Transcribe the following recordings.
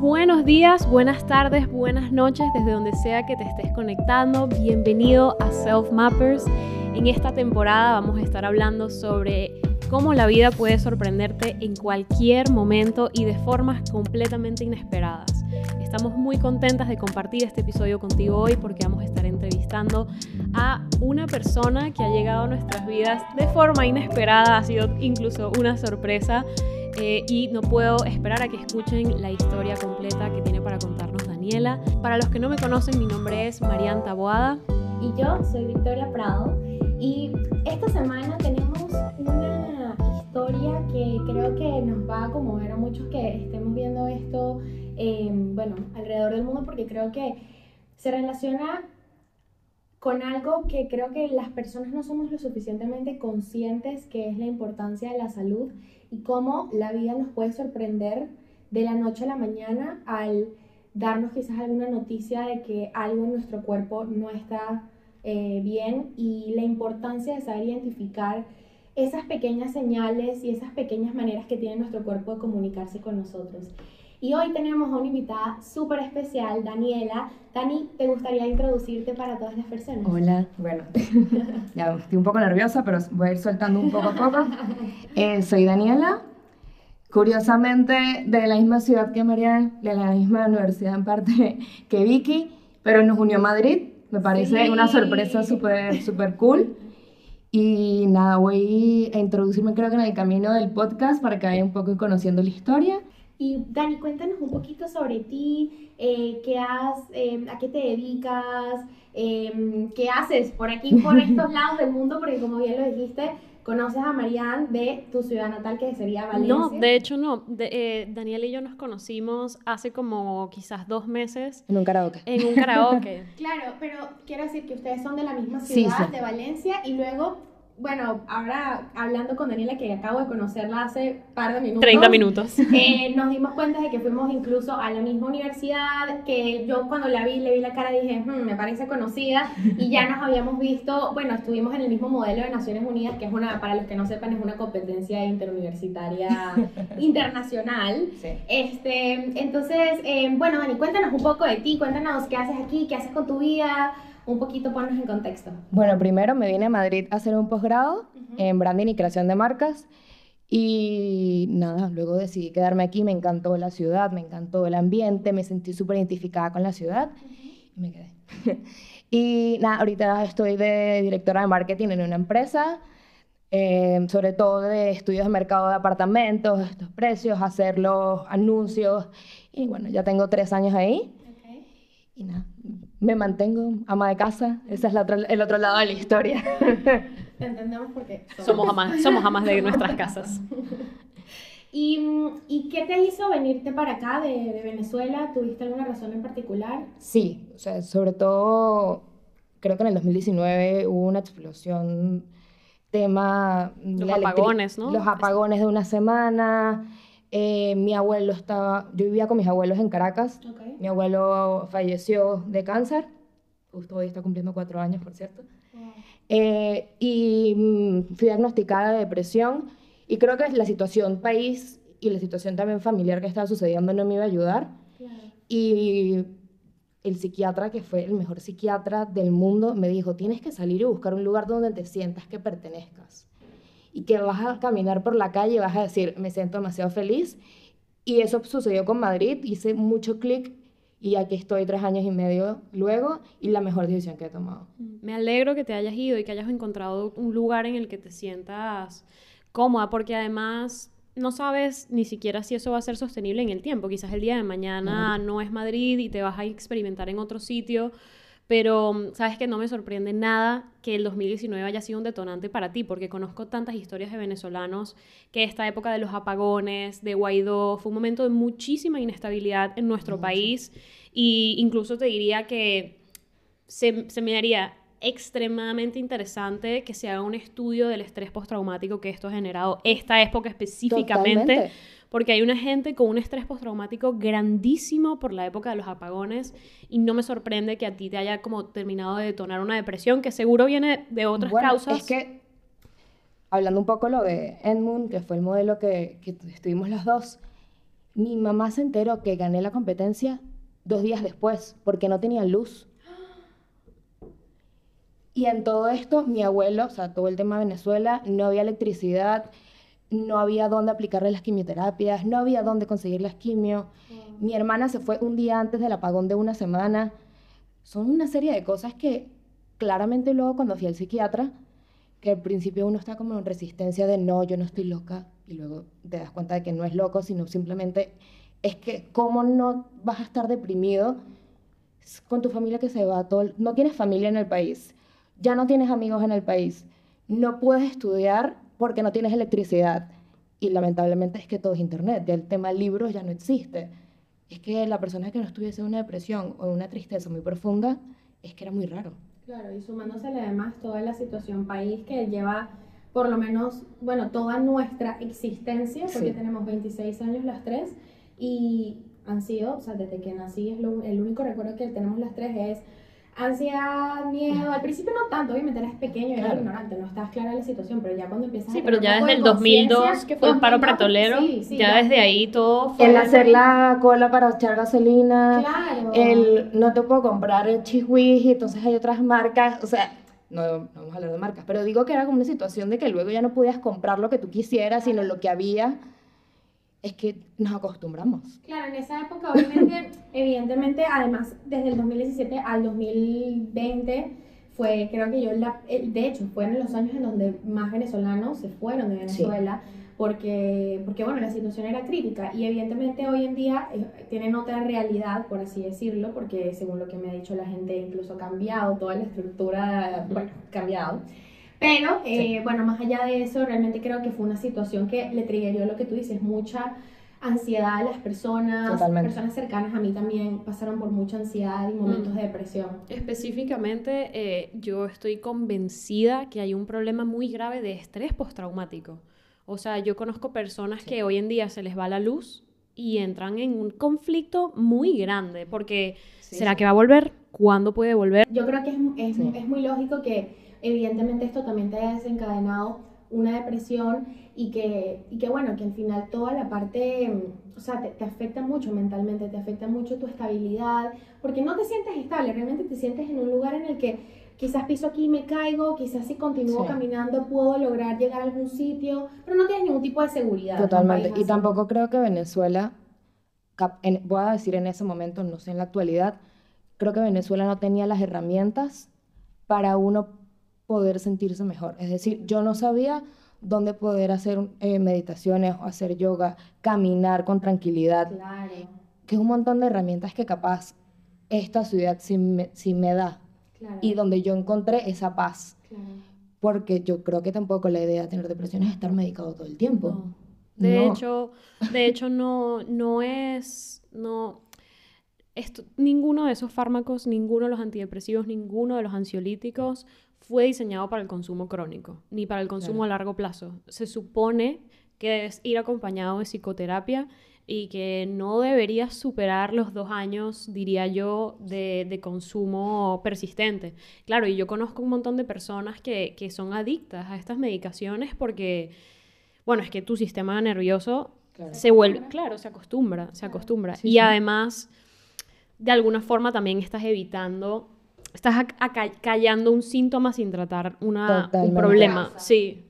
Buenos días, buenas tardes, buenas noches, desde donde sea que te estés conectando. Bienvenido a Self Mappers. En esta temporada vamos a estar hablando sobre cómo la vida puede sorprenderte en cualquier momento y de formas completamente inesperadas. Estamos muy contentas de compartir este episodio contigo hoy porque vamos a estar entrevistando a una persona que ha llegado a nuestras vidas de forma inesperada, ha sido incluso una sorpresa eh, y no puedo esperar a que escuchen la historia completa que tiene para contarnos Daniela. Para los que no me conocen, mi nombre es Marian Taboada. Y yo soy Victoria Prado. Y esta semana tenemos una historia que creo que nos va a conmover a muchos que estemos viendo esto, eh, bueno, alrededor del mundo, porque creo que se relaciona con algo que creo que las personas no somos lo suficientemente conscientes, que es la importancia de la salud y cómo la vida nos puede sorprender de la noche a la mañana al darnos quizás alguna noticia de que algo en nuestro cuerpo no está eh, bien y la importancia de saber identificar esas pequeñas señales y esas pequeñas maneras que tiene nuestro cuerpo de comunicarse con nosotros. Y hoy tenemos a una invitada súper especial, Daniela. Dani, ¿te gustaría introducirte para todas las personas? Hola, bueno, ya estoy un poco nerviosa, pero voy a ir soltando un poco a poco. Eh, soy Daniela, curiosamente de la misma ciudad que María, de la misma universidad en parte que Vicky, pero nos unió Madrid. Me parece una sorpresa súper, súper cool. Y nada, voy a introducirme creo que en el camino del podcast para que vayan un poco conociendo la historia. Y Dani, cuéntanos un poquito sobre ti, eh, qué has, eh, a qué te dedicas, eh, qué haces por aquí, por estos lados del mundo, porque como bien lo dijiste, conoces a Marianne de tu ciudad natal, que sería Valencia. No, de hecho no. De, Daniel y yo nos conocimos hace como quizás dos meses. En un karaoke. En un karaoke. claro, pero quiero decir que ustedes son de la misma ciudad, de Valencia, y luego bueno, ahora hablando con Daniela, que acabo de conocerla hace par de minutos. 30 minutos. Eh, nos dimos cuenta de que fuimos incluso a la misma universidad, que yo cuando la vi, le vi la cara, dije, hmm, me parece conocida, y ya nos habíamos visto, bueno, estuvimos en el mismo modelo de Naciones Unidas, que es una, para los que no sepan, es una competencia interuniversitaria internacional. Sí. Este, entonces, eh, bueno, Dani, cuéntanos un poco de ti, cuéntanos qué haces aquí, qué haces con tu vida, un poquito ponnos en contexto. Bueno, primero me vine a Madrid a hacer un posgrado en branding y creación de marcas. Y nada, luego decidí quedarme aquí, me encantó la ciudad, me encantó el ambiente, me sentí súper identificada con la ciudad y me quedé. y nada, ahorita estoy de directora de marketing en una empresa, eh, sobre todo de estudios de mercado de apartamentos, estos precios, hacer los anuncios. Y bueno, ya tengo tres años ahí. Y nada, me mantengo ama de casa. Ese es la el otro lado de la historia. Te entendemos porque somos amas, somos amas de nuestras casas. ¿Y, ¿Y, qué te hizo venirte para acá de, de, Venezuela? ¿Tuviste alguna razón en particular? Sí, o sea, sobre todo creo que en el 2019 hubo una explosión tema los apagones, ¿no? Los apagones de una semana. Eh, mi abuelo estaba, yo vivía con mis abuelos en Caracas. Mi abuelo falleció de cáncer. Justo hoy está cumpliendo cuatro años, por cierto. Eh, y mm, fui diagnosticada de depresión. Y creo que la situación país y la situación también familiar que estaba sucediendo no me iba a ayudar. Y el psiquiatra, que fue el mejor psiquiatra del mundo, me dijo, tienes que salir y buscar un lugar donde te sientas que pertenezcas y que vas a caminar por la calle y vas a decir, me siento demasiado feliz. Y eso sucedió con Madrid, hice mucho clic y aquí estoy tres años y medio luego y la mejor decisión que he tomado. Mm, me alegro que te hayas ido y que hayas encontrado un lugar en el que te sientas cómoda, porque además no sabes ni siquiera si eso va a ser sostenible en el tiempo. Quizás el día de mañana no es Madrid y te vas a experimentar en otro sitio pero mm, sabes que no me sorprende nada que el 2019 haya sido un detonante para ti, porque conozco tantas historias de venezolanos que esta época de los apagones, de Guaidó, fue un momento de muchísima inestabilidad en nuestro país. Y incluso te diría que se, se me haría extremadamente interesante que se haga un estudio del estrés postraumático que esto ha generado esta época específicamente porque hay una gente con un estrés postraumático grandísimo por la época de los apagones y no me sorprende que a ti te haya como terminado de detonar una depresión que seguro viene de otras bueno, causas. Es que, hablando un poco lo de Edmund, que fue el modelo que, que estuvimos los dos, Mi mamá se enteró que gané la competencia dos días después, porque no tenía luz. Y en todo esto, mi abuelo, o sea, todo el tema de Venezuela, no había electricidad, no había dónde aplicarle las quimioterapias, no había dónde conseguir las quimio. Mi hermana se fue un día antes del apagón de una semana. Son una serie de cosas que claramente luego cuando fui al psiquiatra, que al principio uno está como en resistencia de no, yo no estoy loca, y luego te das cuenta de que no es loco, sino simplemente es que cómo no vas a estar deprimido con tu familia que se va, todo, no tienes familia en el país, ya no tienes amigos en el país, no puedes estudiar porque no tienes electricidad. Y lamentablemente es que todo es internet, ya el tema libros ya no existe. Es que la persona que no estuviese en una depresión o una tristeza muy profunda, es que era muy raro. Claro, y sumándosele además toda la situación país que lleva por lo menos, bueno, toda nuestra existencia, porque tenemos 26 años las tres, y han sido, o sea, desde que nací, es el único recuerdo que tenemos las tres es ansiedad, miedo. Al principio no tanto, obviamente eres pequeño y eres ignorante, no estás clara de la situación, pero ya cuando empiezas sí, pero ya desde el 2002, que fue el paro pretolero, ya, desde ahí todo fue... El hacer la cola para echar gasolina, claro. el no te puedo comprar el y entonces hay otras marcas, o sea, no, no, vamos a hablar de marcas, pero digo que era como una situación de que luego ya no podías comprar lo que tú quisieras, sino lo que había es que nos acostumbramos. Claro, en esa época, obviamente, evidentemente, además, desde el 2017 al 2020, fue, creo que yo, la, de hecho, fueron los años en donde más venezolanos se fueron de Venezuela. Porque, porque, bueno, la situación era crítica y evidentemente hoy en día eh, tienen otra realidad, por así decirlo, porque según lo que me ha dicho la gente, incluso ha cambiado, toda la estructura, bueno, cambiado. Pero, eh, bueno, más allá de eso, realmente creo que fue una situación que le triggerió lo que tú dices, mucha ansiedad a las personas, personas cercanas a mí también pasaron por mucha ansiedad y momentos mm. de depresión. Específicamente, eh, yo estoy convencida que hay un problema muy grave de estrés postraumático. O sea, yo conozco personas que hoy en día se les va la luz y entran en un conflicto muy grande, porque ¿será que va a volver? ¿Cuándo puede volver? Yo creo que es, es, es muy lógico que evidentemente esto también te ha desencadenado una depresión y que, y que bueno, que al final toda la parte, mm, o sea, te, afecta mucho mentalmente, te afecta mucho tu estabilidad, porque no te sientes estable, realmente te sientes en un lugar en el que quizás piso aquí y me caigo, quizás si continúo caminando puedo lograr llegar a algún sitio, pero no tienes ningún tipo de seguridad. Totalmente, y tampoco creo que Venezuela, voy a decir en ese momento, no sé en la actualidad, creo que Venezuela no tenía las herramientas para uno poder sentirse mejor. Es decir, yo no sabía dónde poder hacer eh, meditaciones o hacer yoga, caminar con tranquilidad. Claro. Que es un montón de herramientas que capaz esta ciudad sí me, me da. Y donde yo encontré esa paz. Porque yo creo que tampoco la idea de tener depresión es estar medicado todo el tiempo. De hecho, de hecho no, no es, no, esto, ninguno de esos fármacos, ninguno de los antidepresivos, ninguno de los ansiolíticos fue diseñado para el consumo crónico, ni para el consumo a largo plazo. Se supone que debes ir acompañado de psicoterapia y que no deberías superar los dos años, diría yo, de, consumo persistente. Claro, y yo conozco un montón de personas que, son adictas a estas medicaciones porque, bueno, es que tu sistema nervioso se vuelve, claro, se acostumbra, se acostumbra. y además, de alguna forma también estás evitando estás callando un síntoma sin tratar una, un problema. Sí.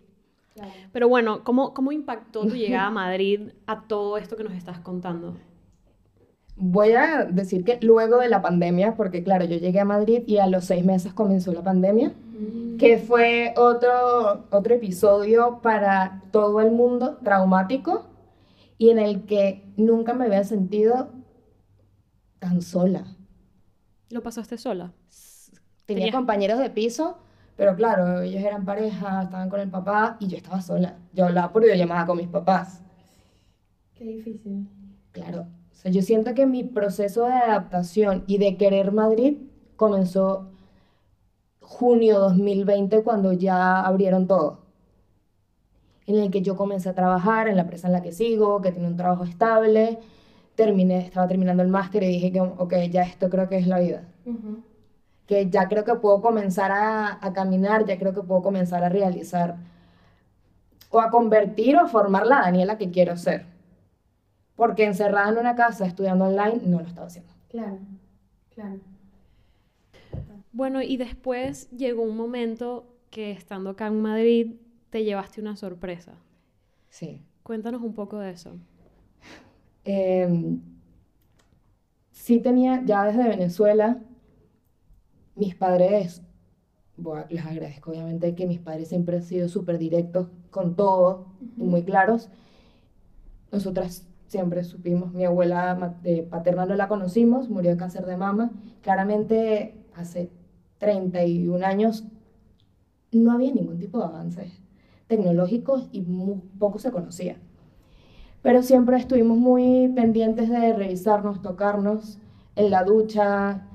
Pero bueno, ¿cómo, ¿cómo impactó tu llegada a Madrid a todo esto que nos estás contando? Voy a decir que luego de la pandemia, porque claro, yo llegué a Madrid y a los seis meses comenzó la pandemia, mm. que fue otro, otro episodio para todo el mundo traumático y en el que nunca me había sentido tan sola. ¿Lo pasaste sola? Tenía compañeros de piso, pero claro, ellos eran pareja, estaban con el papá y yo estaba sola. Yo hablaba por videollamada con mis papás. Qué difícil. Claro. O sea, yo siento que mi proceso de adaptación y de querer Madrid comenzó junio 2020 cuando ya abrieron todo. En el que yo comencé a trabajar en la empresa en la que sigo, que tiene un trabajo estable. Terminé, estaba terminando el máster y dije que, ok, ya esto creo que es la vida que ya creo que puedo comenzar a, a, caminar, ya creo que puedo comenzar a realizar o a convertir o a formar la Daniela que quiero ser. porque encerrada en una casa estudiando online no lo estaba haciendo. Claro, claro. Bueno, y después llegó un momento que estando acá en Madrid te llevaste una sorpresa. Sí. Cuéntanos un poco de eso. Em, sí tenía, ya desde Venezuela, mis padres, bueno, les agradezco obviamente que mis padres siempre han sido súper directos con todo y muy claros. Nosotras siempre supimos, mi abuela paterna no la conocimos, murió de cáncer de mama. Claramente hace 31 años no había ningún tipo de avances tecnológicos y muy poco se conocía. Pero siempre estuvimos muy pendientes de revisarnos, tocarnos en la ducha.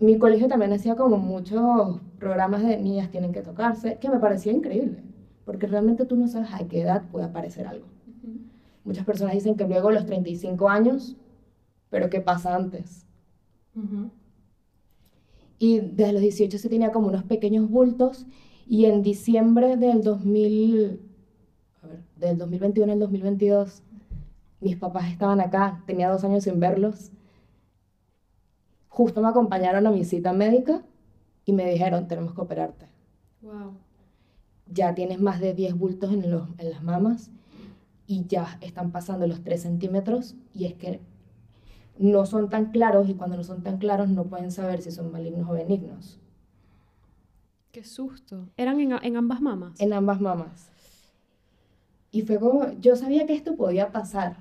Mi colegio también hacía como muchos programas de niñas tienen que tocarse, que me parecía increíble, porque realmente tú no sabes a qué edad puede aparecer algo. Muchas personas dicen que luego los 35 años, pero ¿qué pasa antes? Y desde los 18 se tenía como unos pequeños bultos y en diciembre del 2000, a ver, del 2021 al 2022, mis papás estaban acá, tenía dos años sin verlos. Justo me acompañaron a mi cita médica y me dijeron, tenemos que operarte. Wow. Ya tienes más de 10 bultos en, los, en las mamas y ya están pasando los 3 centímetros y es que no son tan claros y cuando no son tan claros no pueden saber si son malignos o benignos. Qué susto. ¿Eran en, en ambas mamas? En ambas mamas. Y fue como, yo sabía que esto podía pasar,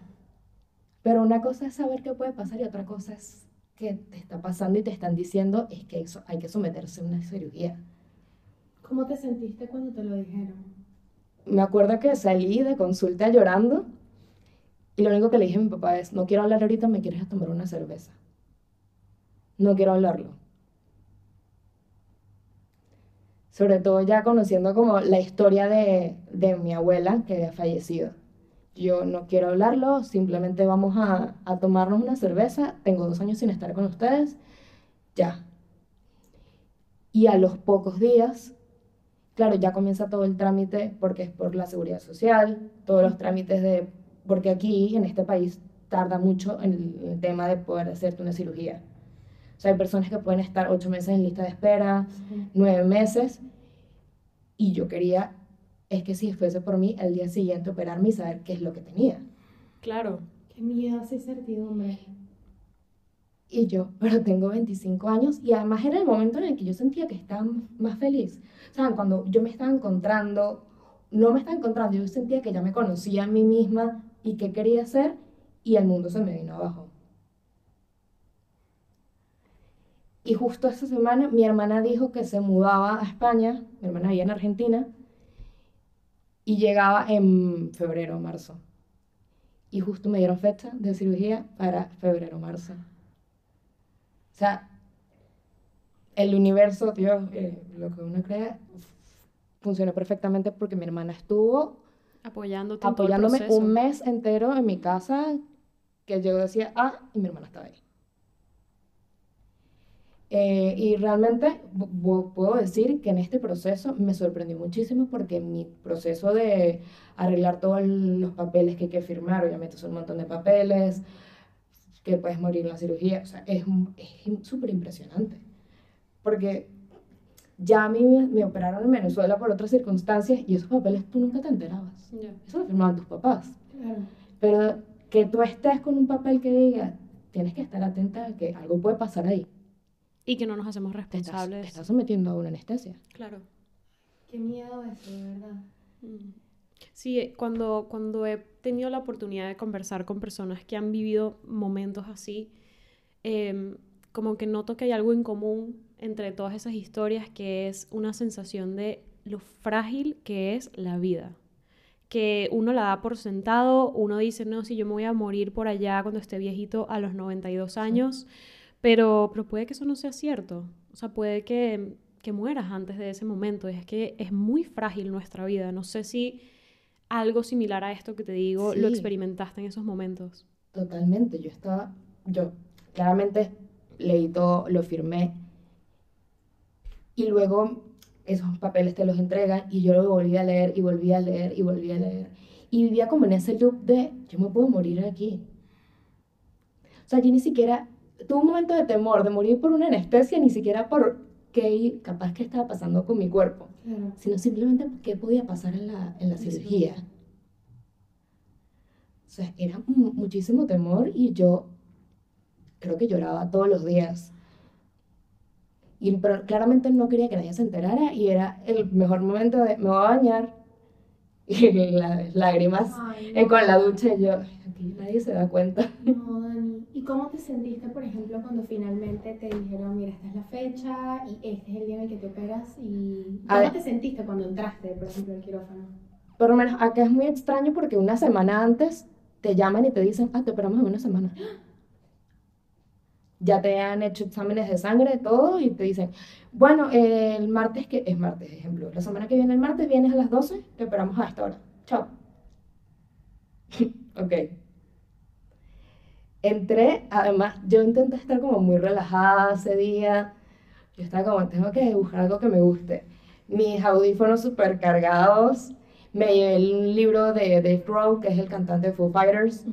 pero una cosa es saber qué puede pasar y otra cosa es que te está pasando y te están diciendo es que eso, hay que someterse a una cirugía. ¿Cómo te sentiste cuando te lo dijeron? Me acuerdo que salí de consulta llorando y lo único que le dije a mi papá es, no quiero hablar ahorita, me quieres tomar una cerveza. No quiero hablarlo. Sobre todo ya conociendo como la historia de, de mi abuela que había fallecido. Yo no quiero hablarlo, simplemente vamos a, a tomarnos una cerveza. Tengo dos años sin estar con ustedes. Ya. Y a los pocos días claro, ya comienza todo el trámite porque es por la seguridad social, todos los trámites de porque aquí en este país tarda mucho en el, tema de poder hacerte una cirugía. O sea, hay personas que pueden estar ocho meses en lista de espera, nueve meses, y yo quería, es que si fuese por mí, el día siguiente operarme y saber qué es lo que tenía. Claro. Qué miedo, esa incertidumbre. Y yo, pero tengo 25 años y además era el momento en el que yo sentía que estaba más feliz. O sea, cuando yo me estaba encontrando, no me estaba encontrando, yo sentía que ya me conocía a mí misma, y qué quería hacer y el mundo se me vino abajo. Y justo esta semana mi hermana dijo que se mudaba a España, mi hermana vivía en Argentina, y llegaba en febrero o marzo. Y justo me dieron fecha de cirugía para febrero o marzo. O sea, el universo, Dios, eh, lo que uno cree, funcionó perfectamente porque mi hermana estuvo Apoyándote apoyándome un mes entero en mi casa, que yo decía, ah, y mi hermana estaba ahí. Eh, y realmente puedo decir que en este proceso me sorprendió muchísimo porque mi proceso de arreglar todos los papeles que hay que firmar, obviamente son un montón de papeles, que puedes morir en la cirugía, o sea, es súper impresionante. Porque ya a mí me, operaron en Venezuela por otras circunstancias y esos papeles tú nunca te enterabas. Eso lo firmaban tus papás. Pero que tú estés con un papel que diga, tienes que estar atenta a que algo puede pasar ahí. Y que no nos hacemos responsables. Te estás, sometiendo a una anestesia. Claro. Qué miedo eso, de verdad. Mm. Sí, eh, cuando, cuando he tenido la oportunidad de conversar con personas que han vivido momentos así, em, como que noto que hay algo en común entre todas esas historias que es una sensación de lo frágil que es la vida. Que uno la da por sentado, uno dice, no, si yo me voy a morir por allá cuando esté viejito a los 92 años, pero, pero puede que eso no sea cierto. O sea, puede que, que mueras antes de ese momento. Es que es muy frágil nuestra vida. No sé si algo similar a esto que te digo lo experimentaste en esos momentos. Totalmente. Yo estaba, yo claramente leí todo, lo firmé y luego esos papeles te los entregan y yo lo volví a leer y volví a leer y volví a leer. Y vivía como en ese loop de, yo me puedo morir aquí. O sea, yo ni siquiera tuve un momento de temor, de morir por una anestesia, ni siquiera por qué capaz que estaba pasando con mi cuerpo, sino simplemente qué podía pasar en la, en la cirugía. O sea, era muchísimo temor y yo creo que lloraba todos los días. Y, pero claramente no quería que nadie se enterara y era el mejor momento de me voy a bañar y las lágrimas con la ducha y yo, aquí nadie se da cuenta. No, Dani. ¿Y cómo te sentiste, por ejemplo, cuando finalmente te dijeron, mira, esta es la fecha y este es el día en el que te operas? ¿Y cómo te sentiste cuando entraste, por ejemplo, al quirófano? Por lo menos acá es muy extraño porque una semana antes te llaman y te dicen, ah, te operamos en una semana. Ya te han hecho exámenes de sangre, todo, y te dicen, bueno, el martes, que es martes, ejemplo, la semana que viene, el martes, vienes a las 12, te operamos a esta hora. Chao. ok. Entré, además, yo intenté estar como muy relajada ese día. Yo estaba como, tengo que buscar algo que me guste. Mis audífonos súper cargados. Me llevé el libro de Dave Grohl, que es el cantante de Foo Fighters.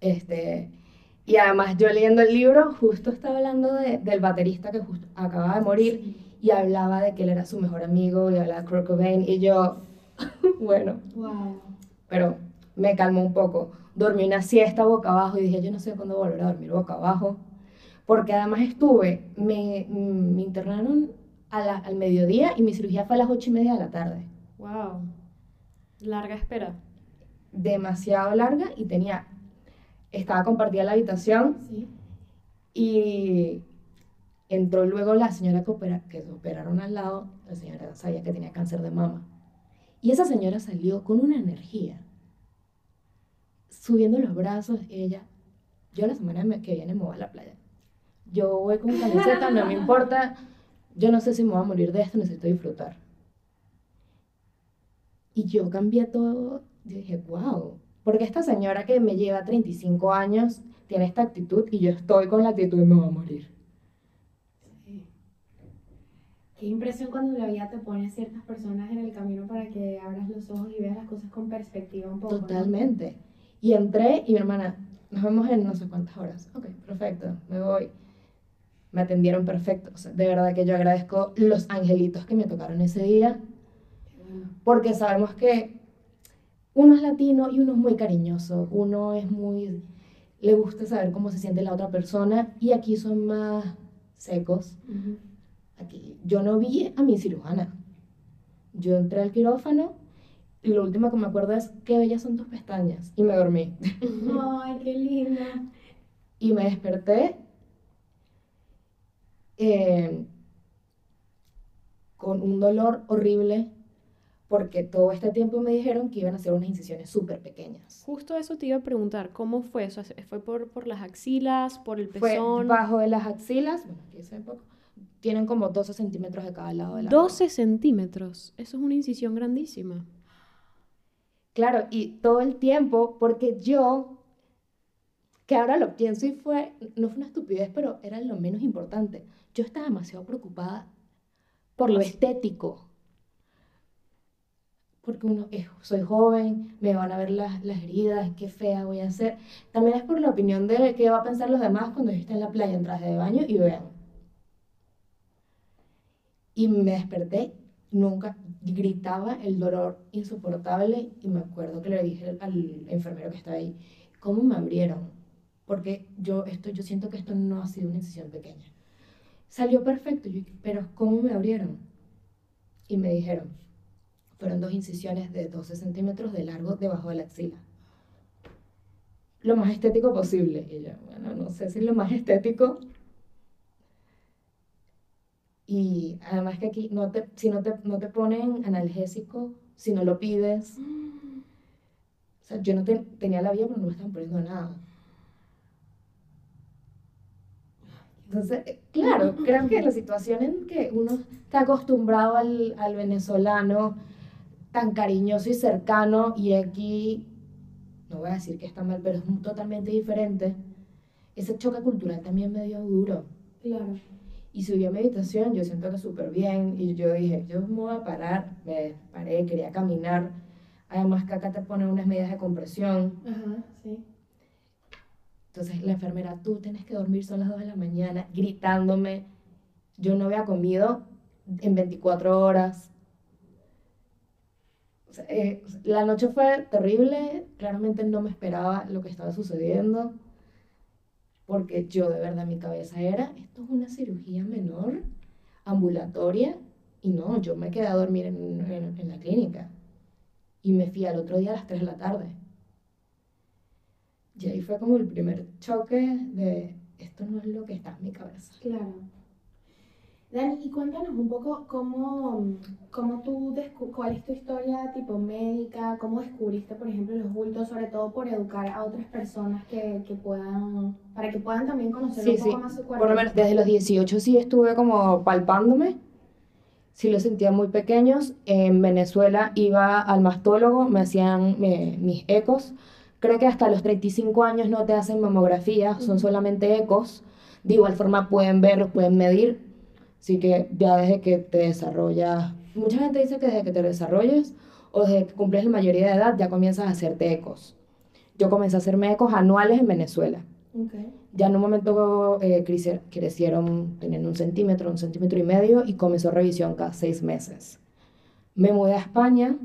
Este y además yo leyendo el libro justo estaba hablando de, del baterista que justo acababa de morir y hablaba de que él era su mejor amigo y hablaba de Kurt Cobain y yo, bueno, wow. pero me calmó un poco. Dormí una siesta boca abajo y dije, yo no sé cuándo volver a dormir boca abajo. Porque además estuve, me, me internaron a la, al mediodía y mi cirugía fue a las ocho y media de la tarde. Wow. Larga espera. Demasiado larga y tenía estaba compartida la habitación y entró luego la señora que, opera, que operaron al lado, la señora sabía que tenía cáncer de mama. Y esa señora salió con una energía, subiendo los brazos, ella, yo la semana que viene me voy a la playa. Yo voy con camiseta, no me importa, yo no sé si me voy a morir de esto, necesito disfrutar. Y yo cambié todo, y dije, wow, porque esta señora que me lleva 35 años tiene esta actitud y yo estoy con la actitud de me voy a morir. Sí. Qué impresión cuando la vida te pone a ciertas personas en el camino para que abras los ojos y veas las cosas con perspectiva un poco. Totalmente. Y entré y mi hermana, nos vemos en no sé cuántas horas. Ok, perfecto, me voy. Me atendieron perfecto. O sea, de verdad que yo agradezco los angelitos que me tocaron ese día. Porque sabemos que uno es latino y uno es muy cariñoso, uno es muy, le gusta saber cómo se siente la otra persona y aquí son más secos. Aquí, yo no vi a mi cirujana. Yo entré al quirófano y lo último que me acuerdo es qué bellas son tus pestañas y me dormí. Ay, qué linda. y me desperté eh, con un dolor horrible porque todo este tiempo me dijeron que iban a hacer unas incisiones súper pequeñas. Justo eso te iba a preguntar, ¿cómo fue eso? ¿Fue por, por las axilas, por el pezón? Fue bajo de las axilas, bueno, aquí se poco, tienen como 12 centímetros de cada lado de la 12 centímetros, eso es una incisión grandísima. Claro, y todo el tiempo, porque yo, que ahora lo pienso y fue, no fue una estupidez, pero era lo menos importante, yo estaba demasiado preocupada por lo estético porque uno es, soy joven, me van a ver las, las, heridas, qué fea voy a hacer. También es por la opinión de qué va a pensar los demás cuando yo esté en la playa en traje de baño y vean. Y me desperté, nunca gritaba el dolor insoportable y me acuerdo que le dije al enfermero que estaba ahí, ¿cómo me abrieron? Porque yo, esto, yo siento que esto no ha sido una incisión pequeña. Salió perfecto, yo, pero ¿cómo me abrieron? Y me dijeron, fueron dos incisiones de 12 centímetros de largo debajo de la axila. Lo más estético posible. Y yo, bueno, no sé si es lo más estético. Y además que aquí, no te, si no te, no te ponen analgésico, si no lo pides. O sea, yo no tenía la vía, pero no me estaban poniendo nada. Entonces, eh, claro, creo que la situación en que uno está acostumbrado al, al venezolano, tan cariñoso y cercano y aquí, no voy a decir que está mal, pero es totalmente diferente. Ese choque cultural también me dio duro. Claro. Y subí a meditación, yo siento que súper bien y yo dije, yo me voy a parar, me paré, quería caminar. Además que acá te ponen unas medidas de compresión. Ajá, sí. Entonces la enfermera, tú tienes que dormir, son las 2 de la mañana, gritándome. Yo no había comido en 24 horas. Eh, la noche fue terrible, claramente no me esperaba lo que estaba sucediendo, porque yo de verdad mi cabeza era, esto es una cirugía menor, ambulatoria, y no, yo me quedé a dormir en, en, la clínica. Y me fui al otro día a las 3 de la tarde. Y ahí fue como el primer choque de, esto no es lo que está en mi cabeza. Claro. Dani, y cuéntanos un poco cómo, cómo tú, cuál es tu historia tipo médica, cómo descubriste, por ejemplo, los bultos, sobre todo por educar a otras personas que, que puedan, para que puedan también conocer un poco más su cuerpo. Por lo menos desde los 18 sí estuve como palpándome, sí los sentía muy pequeños. En Venezuela iba al mastólogo, me hacían mis ecos. Creo que hasta los 35 años no te hacen mamografía, son solamente ecos. De igual forma pueden ver, pueden medir, Así que ya desde que te desarrollas, mucha gente dice que desde que te desarrolles o desde que cumples la mayoría de edad ya comienzas a hacerte ecos. Yo comencé a hacerme ecos anuales en Venezuela. Ya en un momento eh, crecieron, tenían un centímetro, un centímetro y medio y comenzó revisión cada seis meses. Me mudé a España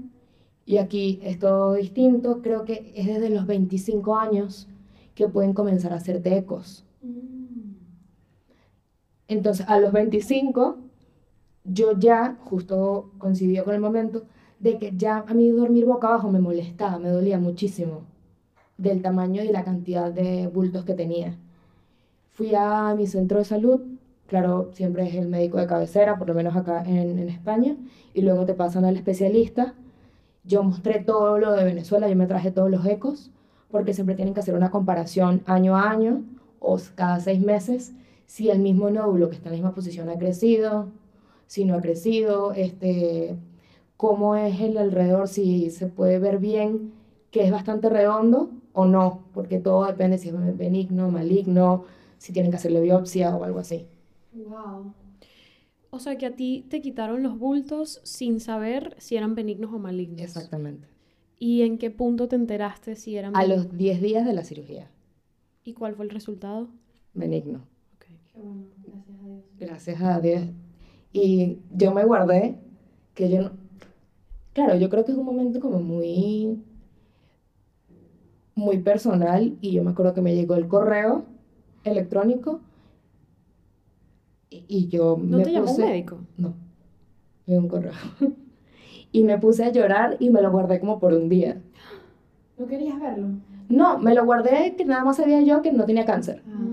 y aquí es todo distinto. Creo que es desde los 25 años que pueden comenzar a hacerte ecos. Mm. Entonces, a los 25, yo ya, justo coincidió con el momento, de que ya a mí dormir boca abajo me molestaba, me dolía muchísimo del tamaño y la cantidad de bultos que tenía. Fui a mi centro de salud, claro, siempre es el médico de cabecera, por lo menos acá en, en España, y luego te pasan al especialista. Yo mostré todo lo de Venezuela, yo me traje todos los ecos, porque siempre tienen que hacer una comparación año a año o cada seis meses si el mismo nódulo que está en la misma posición ha crecido, si no ha crecido, este, cómo es el alrededor, si se puede ver bien que es bastante redondo o no, porque todo depende si es benigno, maligno, si tienen que hacerle biopsia o algo así. Wow. O sea que a ti te quitaron los bultos sin saber si eran benignos o malignos. Exactamente. ¿Y en qué punto te enteraste si eran A los 10 días de la cirugía. ¿Y cuál fue el resultado? Benigno gracias a Dios. Gracias a Dios. Y yo me guardé que yo no... Claro, yo creo que es un momento como muy muy personal y yo me acuerdo que me llegó el correo electrónico y, yo ¿No me te llamó un médico? No, me un correo. y me puse a llorar y me lo guardé como por un día. ¿No querías verlo? No, me lo guardé que nada más sabía yo que no tenía cáncer. Ah.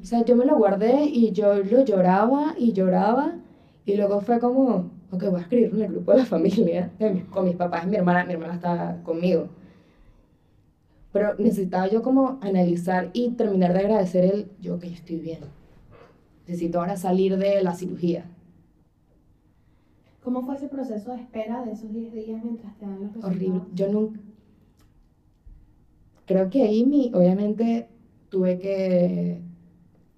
O sea, yo me lo guardé y yo lo lloraba y lloraba y luego fue como, ok, voy a escribir en el grupo de la familia, con mis papás y mi hermana, mi hermana estaba conmigo. Pero necesitaba yo como analizar y terminar de agradecer el, yo que yo estoy bien. Necesito ahora salir de la cirugía. ¿Cómo fue ese proceso de espera de esos 10 días mientras te dan los resultados? Horrible. Yo nunca... Creo que ahí mi, obviamente tuve que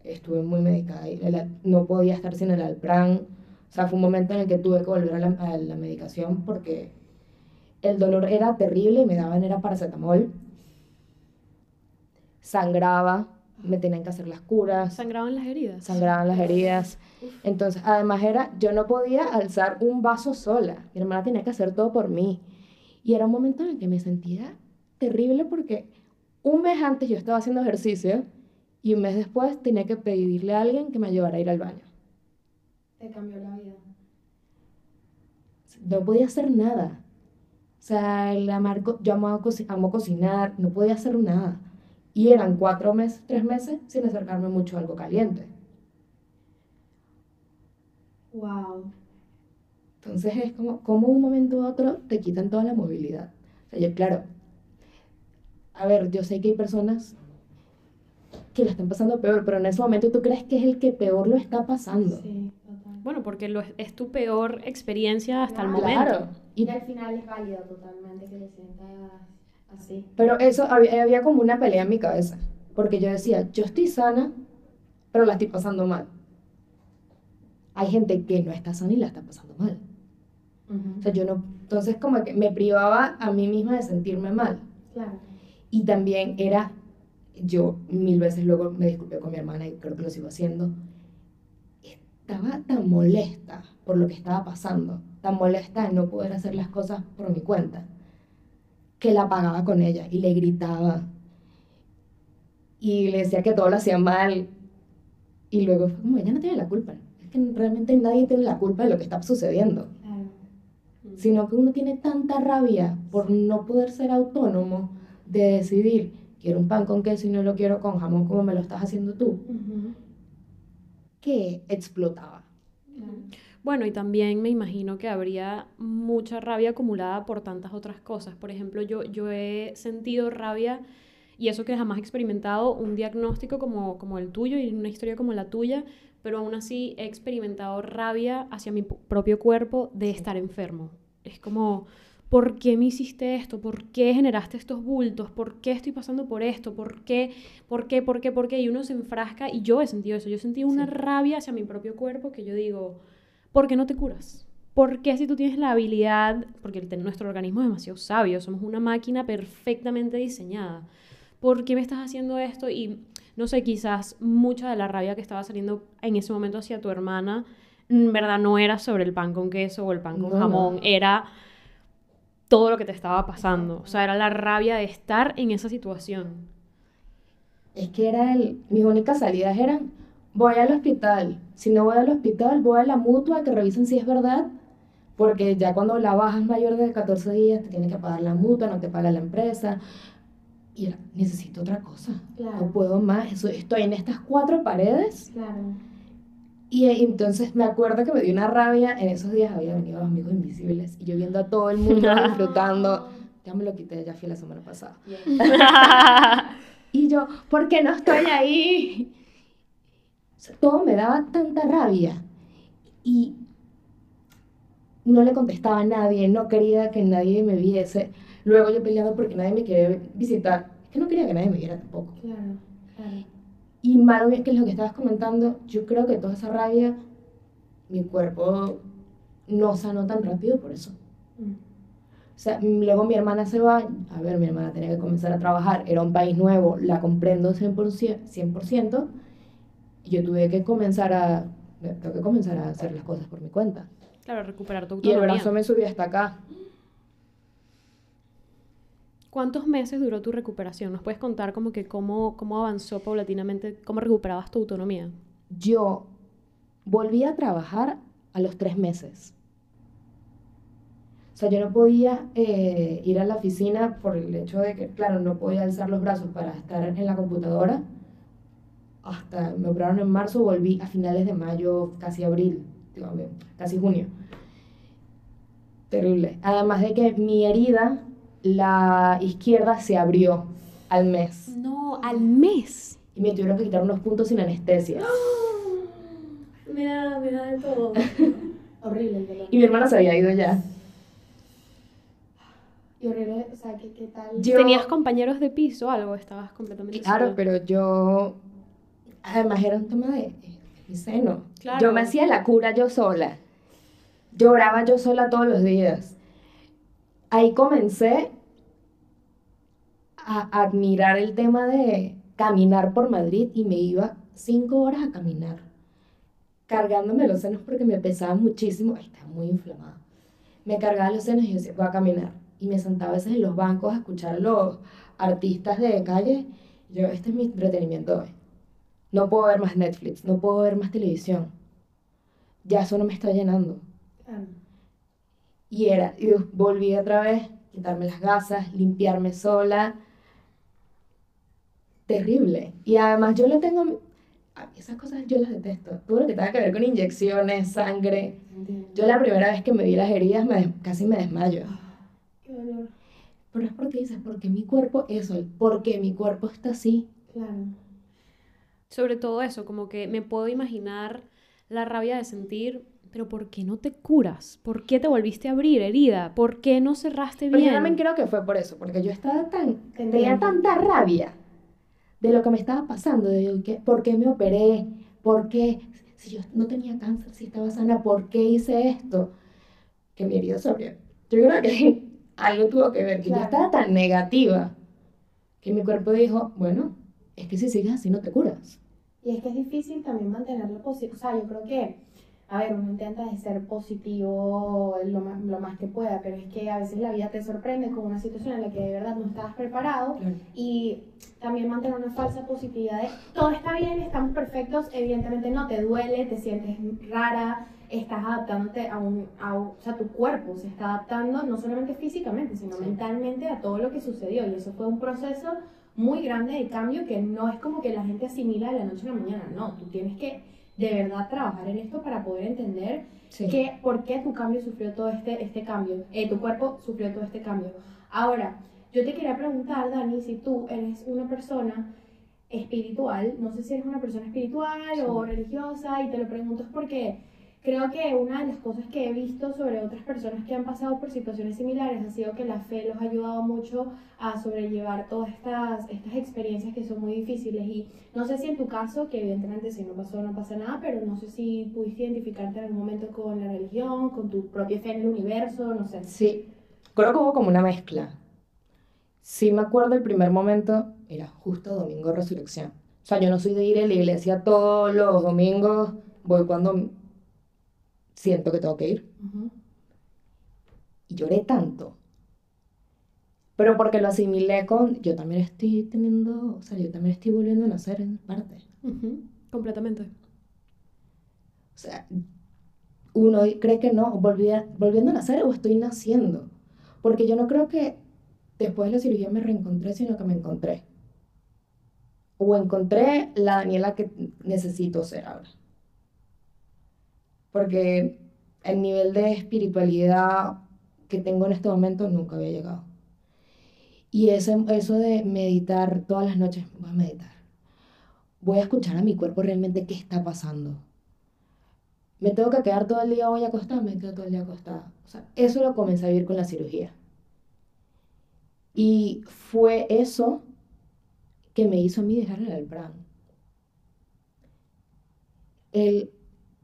estuve muy medicada y no podía estar sin el Alpran. O sea, fue un momento en el que tuve que volver a la, medicación porque el dolor era terrible y me daban era paracetamol. Sangraba, me tenían que hacer las curas. ¿Sangraban las heridas? Sangraban las heridas. Entonces, además era, yo no podía alzar un vaso sola. Mi hermana tenía que hacer todo por mí. Y era un momento en el que me sentía terrible porque un mes antes yo estaba haciendo ejercicio y un mes después tenía que pedirle a alguien que me ayudara a ir al baño. Te cambió la vida. No podía hacer nada. O sea, el amar, yo amo, amo cocinar, no podía hacer nada. Y eran cuatro meses, tres meses sin acercarme mucho a algo caliente. Wow. Entonces es como, como un momento u otro te quitan toda la movilidad. O sea, yo, claro, a ver, yo sé que hay personas que lo están pasando peor, pero en ese momento tú crees que es el que peor lo está pasando. Sí, total. Bueno, porque lo, es tu peor experiencia hasta el momento. Claro. Y, al final es válido totalmente que te sientas así. Pero eso, había, había como una pelea en mi cabeza, porque yo decía, yo estoy sana, pero la estoy pasando mal. Hay gente que no está sana y la está pasando mal. O sea, yo no, entonces como que me privaba a mí misma de sentirme mal. Claro. Y también era yo mil veces luego me disculpé con mi hermana y creo que lo sigo haciendo, estaba tan molesta por lo que estaba pasando, tan molesta de no poder hacer las cosas por mi cuenta, que la pagaba con ella y le gritaba y le decía que todo lo hacía mal. Y luego fue como, ella no tiene la culpa. Es que realmente nadie tiene la culpa de lo que está sucediendo. Sino que uno tiene tanta rabia por no poder ser autónomo de decidir, quiero un pan con queso y no lo quiero con jamón como me lo estás haciendo tú, que explotaba. Bueno, y también me imagino que habría mucha rabia acumulada por tantas otras cosas. Por ejemplo, yo, yo he sentido rabia, y eso que jamás he experimentado, un diagnóstico como, como el tuyo y una historia como la tuya, pero aún así he experimentado rabia hacia mi propio cuerpo de estar enfermo. Es como, ¿por qué me hiciste esto? ¿Por qué generaste estos bultos? ¿Por qué estoy pasando por esto? ¿Por qué? ¿Por qué? ¿Por qué? ¿Por qué? Y uno se enfrasca y yo he sentido eso. Yo he sentido una rabia hacia mi propio cuerpo que yo digo, ¿por qué no te curas? ¿Por qué si tú tienes la habilidad, porque nuestro organismo es demasiado sabio, somos una máquina perfectamente diseñada, ¿por qué me estás haciendo esto? Y no sé, quizás mucha de la rabia que estaba saliendo en ese momento hacia tu hermana, en verdad no era sobre el pan con queso o el pan con jamón, era todo lo que te estaba pasando. O sea, era la rabia de estar en esa situación. Es que era el, mis únicas salidas eran, voy al hospital. Si no voy al hospital, voy a la mutua que revisen si es verdad. Porque ya cuando la bajas mayor de 14 días, te tiene que pagar la mutua, no te paga la empresa. Y era, necesito otra cosa. No puedo más. Estoy en estas cuatro paredes. Claro. Y, entonces me acuerdo que me dio una rabia. En esos días había venido Amigos Invisibles y yo viendo a todo el mundo disfrutando. Ya me lo quité, ya fui la semana pasada. y yo, ¿por qué no estoy ahí? todo me daba tanta rabia. Y no le contestaba a nadie, no quería que nadie me viese. Luego yo peleando porque nadie me quería visitar. Es que no quería que nadie me viera tampoco. Claro, claro. Y malo, que es lo que estabas comentando, yo creo que toda esa rabia, mi cuerpo no sanó tan rápido por eso. Mm. O sea, luego mi hermana se va, a ver, mi hermana tenía que comenzar a trabajar, era un país nuevo, la comprendo 100%, 100% y yo tuve que comenzar a, tengo que comenzar a hacer las cosas por mi cuenta. Claro, recuperar tu autonomía. Y el brazo me subió hasta acá. ¿Cuántos meses duró tu recuperación? ¿Nos puedes contar como que cómo, cómo avanzó paulatinamente, cómo recuperabas tu autonomía? Yo volví a trabajar a los tres meses. O sea, yo no podía eh, ir a la oficina por el hecho de que, claro, no podía alzar los brazos para estar en la computadora. Hasta me operaron en marzo, volví a finales de mayo, casi abril, casi junio. Terrible. Además de que mi herida la izquierda se abrió al mes. No, al mes. Y me tuvieron que quitar unos puntos sin anestesia. Me da, me da de todo. horrible dolor. Y mi hermana se había ido ya. Y horrible, o sea, ¿qué, qué tal? ¿Tenías compañeros de piso o algo? Estabas completamente Claro, pero yo... Además era un tema de, mi seno. Yo me hacía la cura yo sola. Lloraba yo sola todos los días ahí comencé a admirar el tema de caminar por Madrid y me iba cinco horas a caminar, cargándome los senos porque me pesaba muchísimo, estaba muy inflamada. Me cargaba los senos y yo decía, voy a caminar. Y me sentaba a veces en los bancos a escuchar a los artistas de calle. Yo, este es mi entretenimiento hoy. No puedo ver más Netflix, no puedo ver más televisión. Ya eso no me está llenando. Y era, y volví otra vez, quitarme las gasas, limpiarme sola. Terrible. Y además yo lo tengo, esas cosas yo las detesto. Todo lo que tenga que ver con inyecciones, sangre. Yo la primera vez que me vi las heridas me, casi me desmayo. Qué dolor. Pero es porque dices, porque mi cuerpo, eso, porque mi cuerpo está así. Claro. Sobre todo eso, como que me puedo imaginar la rabia de sentir pero ¿por qué no te curas? ¿Por qué te volviste a abrir herida? ¿Por qué no cerraste bien? Pero yo también creo que fue por eso, porque yo estaba tan, tenía tanta rabia de lo que me estaba pasando, de que, por qué me operé, por qué, si yo no tenía cáncer, si estaba sana, por qué hice esto, que mi herida se abrió. Yo creo que algo tuvo que ver, que yo estaba tan negativa, que mi cuerpo dijo, bueno, es que si sigues así no te curas. Y es que es difícil también mantenerlo positivo. O sea, yo creo que, a ver, uno intenta ser positivo lo más, lo más que pueda, pero es que a veces la vida te sorprende con una situación en la que de verdad no estabas preparado. Y también mantener una falsa positividad de todo está bien, estamos perfectos, evidentemente no te duele, te sientes rara, estás adaptándote a un, a, o sea, tu cuerpo se está adaptando no solamente físicamente, sino mentalmente a todo lo que sucedió. Y eso fue un proceso muy grande de cambio que no es como que la gente asimila de la noche a la mañana, no, tú tienes que de verdad trabajar en esto para poder entender que, por qué tu cambio sufrió todo este, este cambio, eh, tu cuerpo sufrió todo este cambio. Ahora, yo te quería preguntar, Dani, si tú eres una persona espiritual, no sé si eres una persona espiritual o religiosa, y te lo pregunto es porque Creo que una de las cosas que he visto sobre otras personas que han pasado por situaciones similares ha sido que la fe los ha ayudado mucho a sobrellevar todas estas, estas experiencias que son muy difíciles. Y no sé si en tu caso, que evidentemente si no pasó no pasa nada, pero no sé si pudiste identificarte en algún momento con la religión, con tu propia fe en el universo, no sé. Sí, creo que hubo como una mezcla. Sí me acuerdo el primer momento, era justo domingo resurrección. O sea, yo no soy de ir a la iglesia todos los domingos, voy cuando siento que tengo que ir. Y lloré tanto. Pero porque lo asimilé con, yo también estoy teniendo, o sea, yo también estoy volviendo a nacer en parte. Completamente. O sea, uno cree que no, volviendo a nacer o estoy naciendo. Porque yo no creo que después de la cirugía me reencontré, sino que me encontré. O encontré la Daniela que necesito ser ahora porque el nivel de espiritualidad que tengo en este momento nunca había llegado. Y eso, eso de meditar todas las noches, voy a meditar. Voy a escuchar a mi cuerpo realmente qué está pasando. Me tengo que quedar todo el día hoy acostada, me quedo todo el día acostada. O sea, eso lo comencé a vivir con la cirugía. Y fue eso que me hizo a mí dejar el plan. El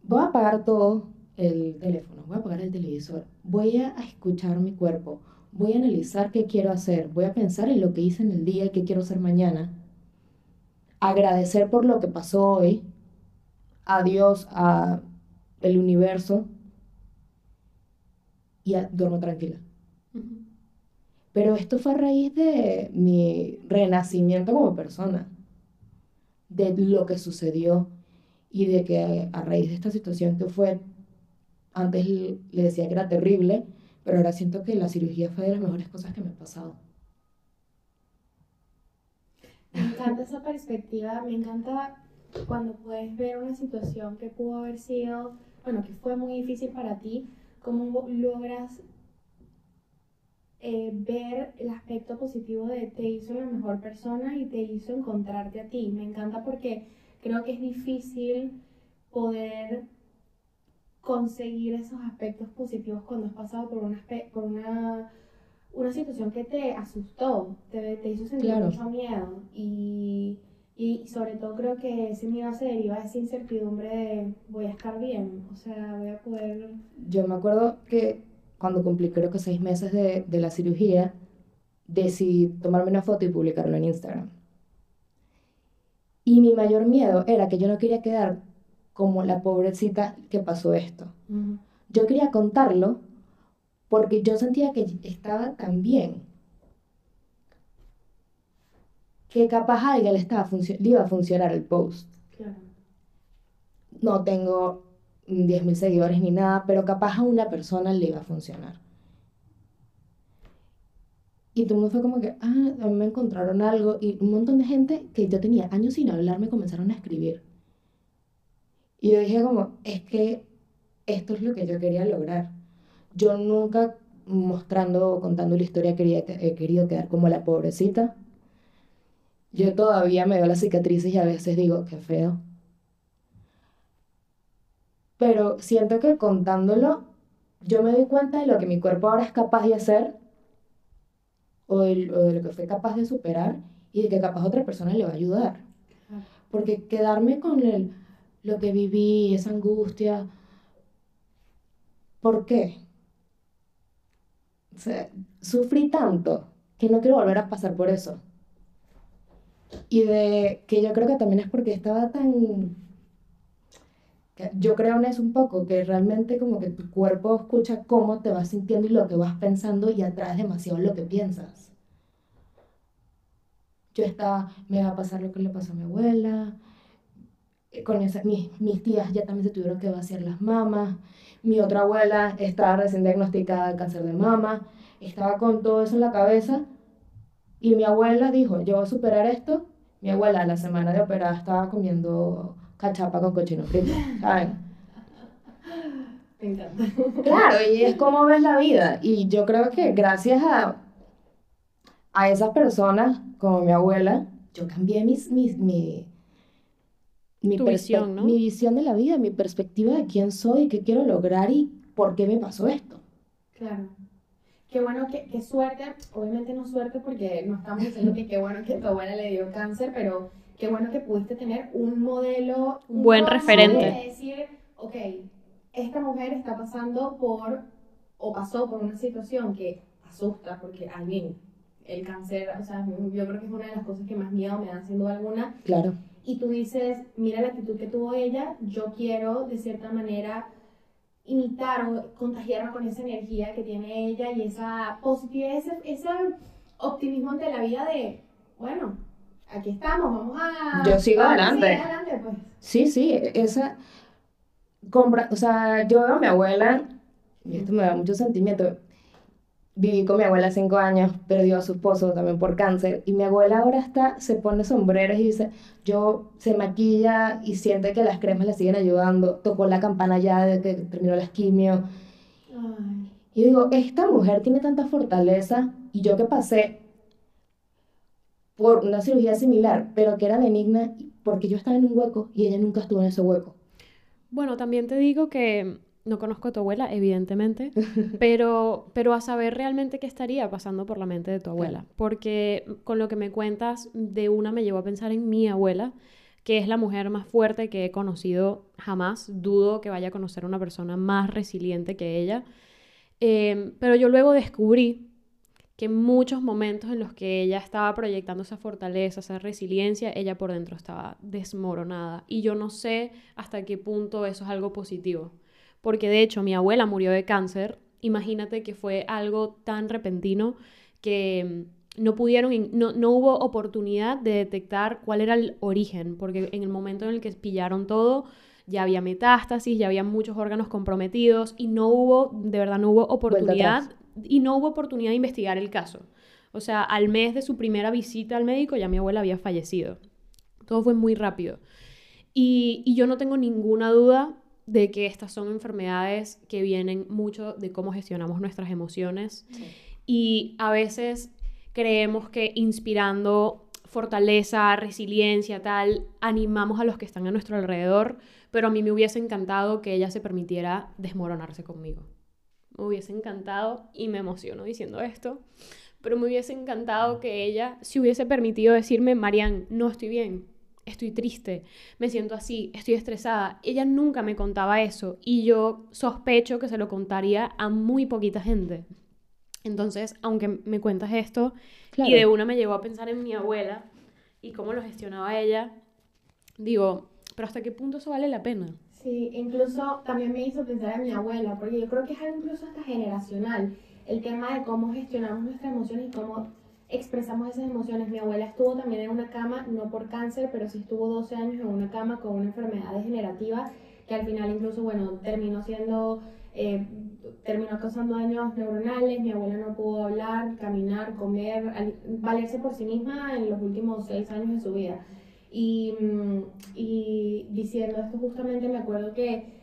voy a apagar todo el teléfono, voy a apagar el televisor, voy a escuchar mi cuerpo, voy a analizar qué quiero hacer, voy a pensar en lo que hice en el día y qué quiero hacer mañana, agradecer por lo que pasó hoy, a Dios, a el universo y duermo tranquila. Pero esto fue a raíz de mi renacimiento como persona, de lo que sucedió, y de que a raíz de esta situación que fue, antes le decía que era terrible, pero ahora siento que la cirugía fue de las mejores cosas que me ha pasado. Me encanta esa perspectiva, me encanta cuando puedes ver una situación que pudo haber sido, bueno, que fue muy difícil para ti, cómo logras eh, ver el aspecto positivo de te hizo la mejor persona y te hizo encontrarte a ti. Me encanta porque creo que es difícil poder conseguir esos aspectos positivos cuando has pasado por una, por una, una situación que te asustó, te, te hizo sentir mucho miedo y, y, sobre todo creo que ese miedo se deriva de esa incertidumbre de voy a estar bien, o sea, voy a poder... Yo me acuerdo que cuando cumplí creo que seis meses de, de la cirugía, decidí tomarme una foto y publicarlo en Instagram. Y mi mayor miedo era que yo no quería quedar como la pobrecita que pasó esto. Yo quería contarlo porque yo sentía que estaba tan bien que capaz a alguien le, estaba le iba a funcionar el post. No tengo 10.000 seguidores ni nada, pero capaz a una persona le iba a funcionar. Y todo el mundo fue como que, ah, a mí me encontraron algo. Y un montón de gente que yo tenía años sin hablar me comenzaron a escribir. Y yo dije como, es que esto es lo que yo quería lograr. Yo nunca mostrando o contando la historia quería, he querido quedar como la pobrecita. Yo todavía me veo las cicatrices y a veces digo, qué feo. Pero siento que contándolo, yo me doy cuenta de lo que mi cuerpo ahora es capaz de hacer o de, lo que fue capaz de superar y de que capaz otra persona le va a ayudar. Porque quedarme con el, lo que viví, esa angustia, ¿por qué? sufrí tanto que no quiero volver a pasar por eso. Y de que yo creo que también es porque estaba tan... Yo creo en eso un poco, que realmente como que tu cuerpo escucha cómo te vas sintiendo y lo que vas pensando y atraes demasiado lo que piensas. Yo estaba, me va a pasar lo que le pasó a mi abuela, eh, con esa, mis, mis tías ya también se tuvieron que vaciar las mamas, mi otra abuela estaba recién diagnosticada de cáncer de mama, estaba con todo eso en la cabeza y mi abuela dijo, yo voy a superar esto. Mi abuela la semana de operada estaba comiendo cachapa con cochino frito, ¿saben? Me encanta. Claro, y es como ves la vida. Y yo creo que gracias a, a esas personas, como mi abuela, yo cambié mis, mis, mi, mi, Tu visión, ¿no? mi visión de la vida, mi perspectiva de quién soy, qué quiero lograr y por qué me pasó esto. Claro. Qué bueno, qué, qué suerte, obviamente no suerte porque no estamos diciendo que qué bueno que tu abuela le dio cáncer, pero qué bueno que pudiste tener un modelo, Un buen referente. De decir, ok, esta mujer está pasando por, o pasó por una situación que asusta, porque a mí el cáncer, o sea, yo creo que es una de las cosas que más miedo me da sin duda alguna, Claro. y tú dices, mira la actitud que tuvo ella, yo quiero de cierta manera imitar o contagiarme con esa energía que tiene ella y esa positividad, ese, ese optimismo ante la vida de, bueno, aquí estamos, vamos a... Yo sigo adelante. sigue adelante, pues. Sí, sí, esa compra, o sea, yo veo a mi abuela, y esto me da mucho sentimiento. Viví con mi abuela cinco años, perdió a su esposo también por cáncer, y mi abuela ahora está, se pone sombreros y dice, yo se maquilla y siente que las cremas le siguen ayudando, tocó la campana ya de que terminó la quimio. Ay, Y digo, esta mujer tiene tanta fortaleza, y yo que pasé por una cirugía similar, pero que era benigna, porque yo estaba en un hueco y ella nunca estuvo en ese hueco. Bueno, también te digo que no conozco a tu abuela, evidentemente, pero, pero a saber realmente qué estaría pasando por la mente de tu abuela. Porque con lo que me cuentas, de una me llevó a pensar en mi abuela, que es la mujer más fuerte que he conocido jamás. Dudo que vaya a conocer una persona más resiliente que ella. Eh, pero yo luego descubrí que muchos momentos en los que ella estaba proyectando esa fortaleza, esa resiliencia, ella por dentro estaba desmoronada. Y yo no sé hasta qué punto eso es algo positivo. Porque de hecho mi abuela murió de cáncer. Imagínate que fue algo tan repentino que mm, no pudieron, no, no hubo oportunidad de detectar cuál era el origen, porque en el momento en el que pillaron todo, ya había metástasis, ya había muchos órganos comprometidos y no hubo, de verdad, no hubo oportunidad. Y no hubo oportunidad de investigar el caso. O sea, al mes de su primera visita al médico ya mi abuela había fallecido. Todo fue muy rápido. Y, y yo no tengo ninguna duda de que estas son enfermedades que vienen mucho de cómo gestionamos nuestras emociones. Y a veces creemos que inspirando fortaleza, resiliencia, tal, animamos a los que están a nuestro alrededor, pero a mí me hubiese encantado que ella se permitiera desmoronarse conmigo. Me hubiese encantado, y me emociono diciendo esto, pero me hubiese encantado que ella se hubiese permitido decirme, Marian, no estoy bien, estoy triste, me siento así, estoy estresada. Ella nunca me contaba eso y yo sospecho que se lo contaría a muy poquita gente. Entonces, aunque me cuentas esto, Claro. y de una me llevó a pensar en mi abuela y cómo lo gestionaba ella, digo, pero ¿hasta qué punto eso vale la pena? Sí, incluso también me hizo pensar en mi abuela, porque yo creo que es algo incluso hasta generacional, el tema de cómo gestionamos nuestras emociones y cómo expresamos esas emociones. Mi abuela estuvo también en una cama, no por cáncer, pero sí estuvo 12 años en una cama con una enfermedad degenerativa que al final incluso, bueno, terminó siendo, eh, terminó causando daños neuronales, mi abuela no pudo hablar, caminar, comer, al- valerse por sí misma en los últimos 6 años de su vida. Y, mm, y diciendo esto justamente me acuerdo que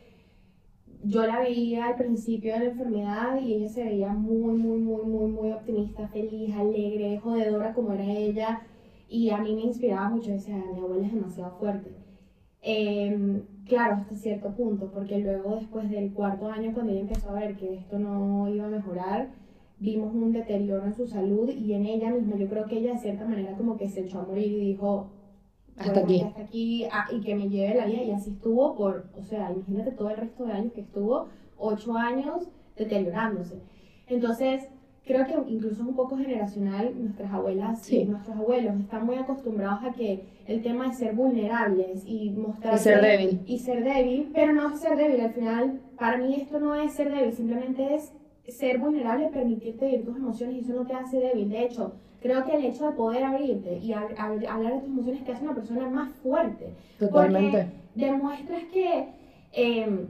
yo la veía al principio de la enfermedad y ella se veía muy, muy, muy, muy, muy optimista, feliz, alegre, jodedora como era ella. Y a mí me inspiraba mucho, decía, mi abuela es demasiado fuerte. Em, claro, hasta cierto punto, porque luego después del cuarto año, cuando ella empezó a ver que esto no iba a mejorar, vimos un deterioro en su salud y en ella misma. Yo creo que ella de cierta manera como que se echó a morir y dijo, Hasta aquí. hasta aquí ah, y que me lleve la vida y así estuvo por, o sea, imagínate todo el resto de años que estuvo, ocho años deteriorándose. Entonces, creo que incluso es un poco generacional, nuestras abuelas y nuestros abuelos están muy acostumbrados a que el tema es ser vulnerables y mostrar... Y ser débil. Y ser débil, pero no es ser débil, al final, para mí esto no es ser débil, simplemente es ser vulnerable, permitirte vivir tus emociones y eso no te hace débil. De hecho, creo que el hecho de poder abrirte y hablar de tus emociones te hace una persona más fuerte. Totalmente. Porque demuestras que... Em,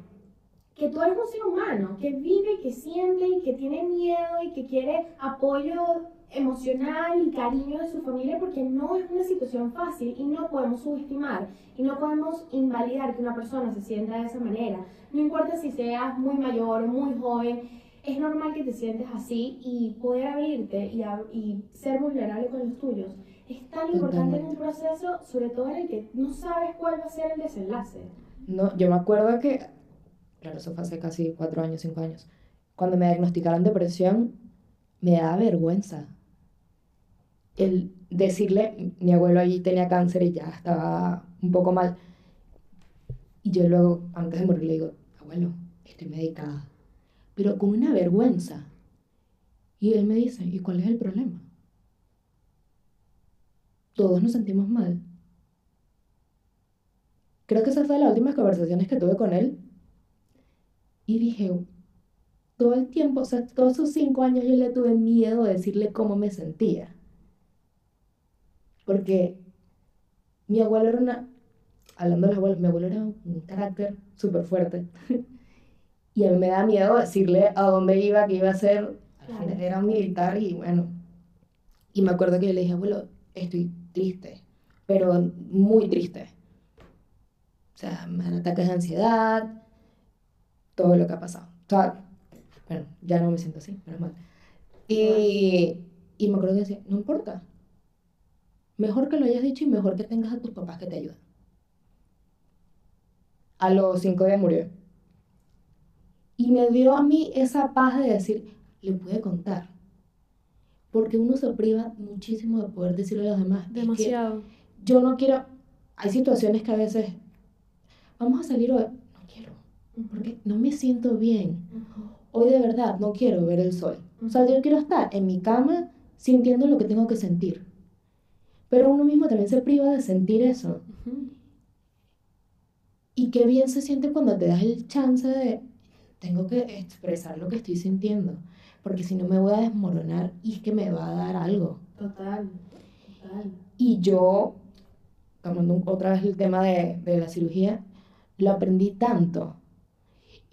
que tú eres un ser humano, que vive y que siente y que tiene miedo y que quiere apoyo emocional y cariño de su familia porque no es una situación fácil y no podemos subestimar y no podemos invalidar que una persona se sienta de esa manera. No importa si seas muy mayor muy joven, es normal que te sientes así y poder abrirte y, y ser vulnerable con los tuyos es tan importante en un proceso, sobre todo en el que no sabes cuál va a ser el desenlace. No, yo me acuerdo que claro, eso fue hace casi cuatro años, cinco años, cuando me diagnosticaron depresión, me daba vergüenza. El decirle, mi abuelo allí tenía cáncer y ya estaba un poco mal. Y yo luego, antes de morir, le digo, abuelo, estoy medicada. Pero con una vergüenza. Y él me dice, ¿y cuál es el problema? Todos nos sentimos mal. Creo que esa fue de las últimas conversaciones que tuve con él y dije, todo el tiempo, o sea, todos esos cinco años yo le tuve miedo de decirle cómo me sentía. Porque mi abuelo era una, hablando de los abuelos, mi abuelo era un carácter súper fuerte. y a mí me da miedo decirle a dónde iba, qué iba a hacer. Era un militar y bueno. Y me acuerdo que yo le dije, abuelo, estoy triste, pero muy triste. O sea, me dan ataques de ansiedad, todo lo que ha pasado. O sea, bueno, ya no me siento así, pero mal. Y, y me acuerdo que decía, no importa. Mejor que lo hayas dicho y mejor que tengas a tus papás que te ayuden. A los cinco días murió. Y me dio a mí esa paz de decir, le pude contar. Porque uno se priva muchísimo de poder decirle a los demás. Demasiado. yo no quiero. Hay situaciones que a veces. Vamos a salir hoy porque no me siento bien. Hoy de verdad no quiero ver el sol. O sea, yo quiero estar en mi cama sintiendo lo que tengo que sentir. Pero uno mismo también se priva de sentir eso. Y qué bien se siente cuando te das el chance de, tengo que expresar lo que estoy sintiendo, porque si no me voy a desmoronar y es que me va a dar algo. Total, total. Y yo, tomando otra vez el tema de, de la cirugía, lo aprendí tanto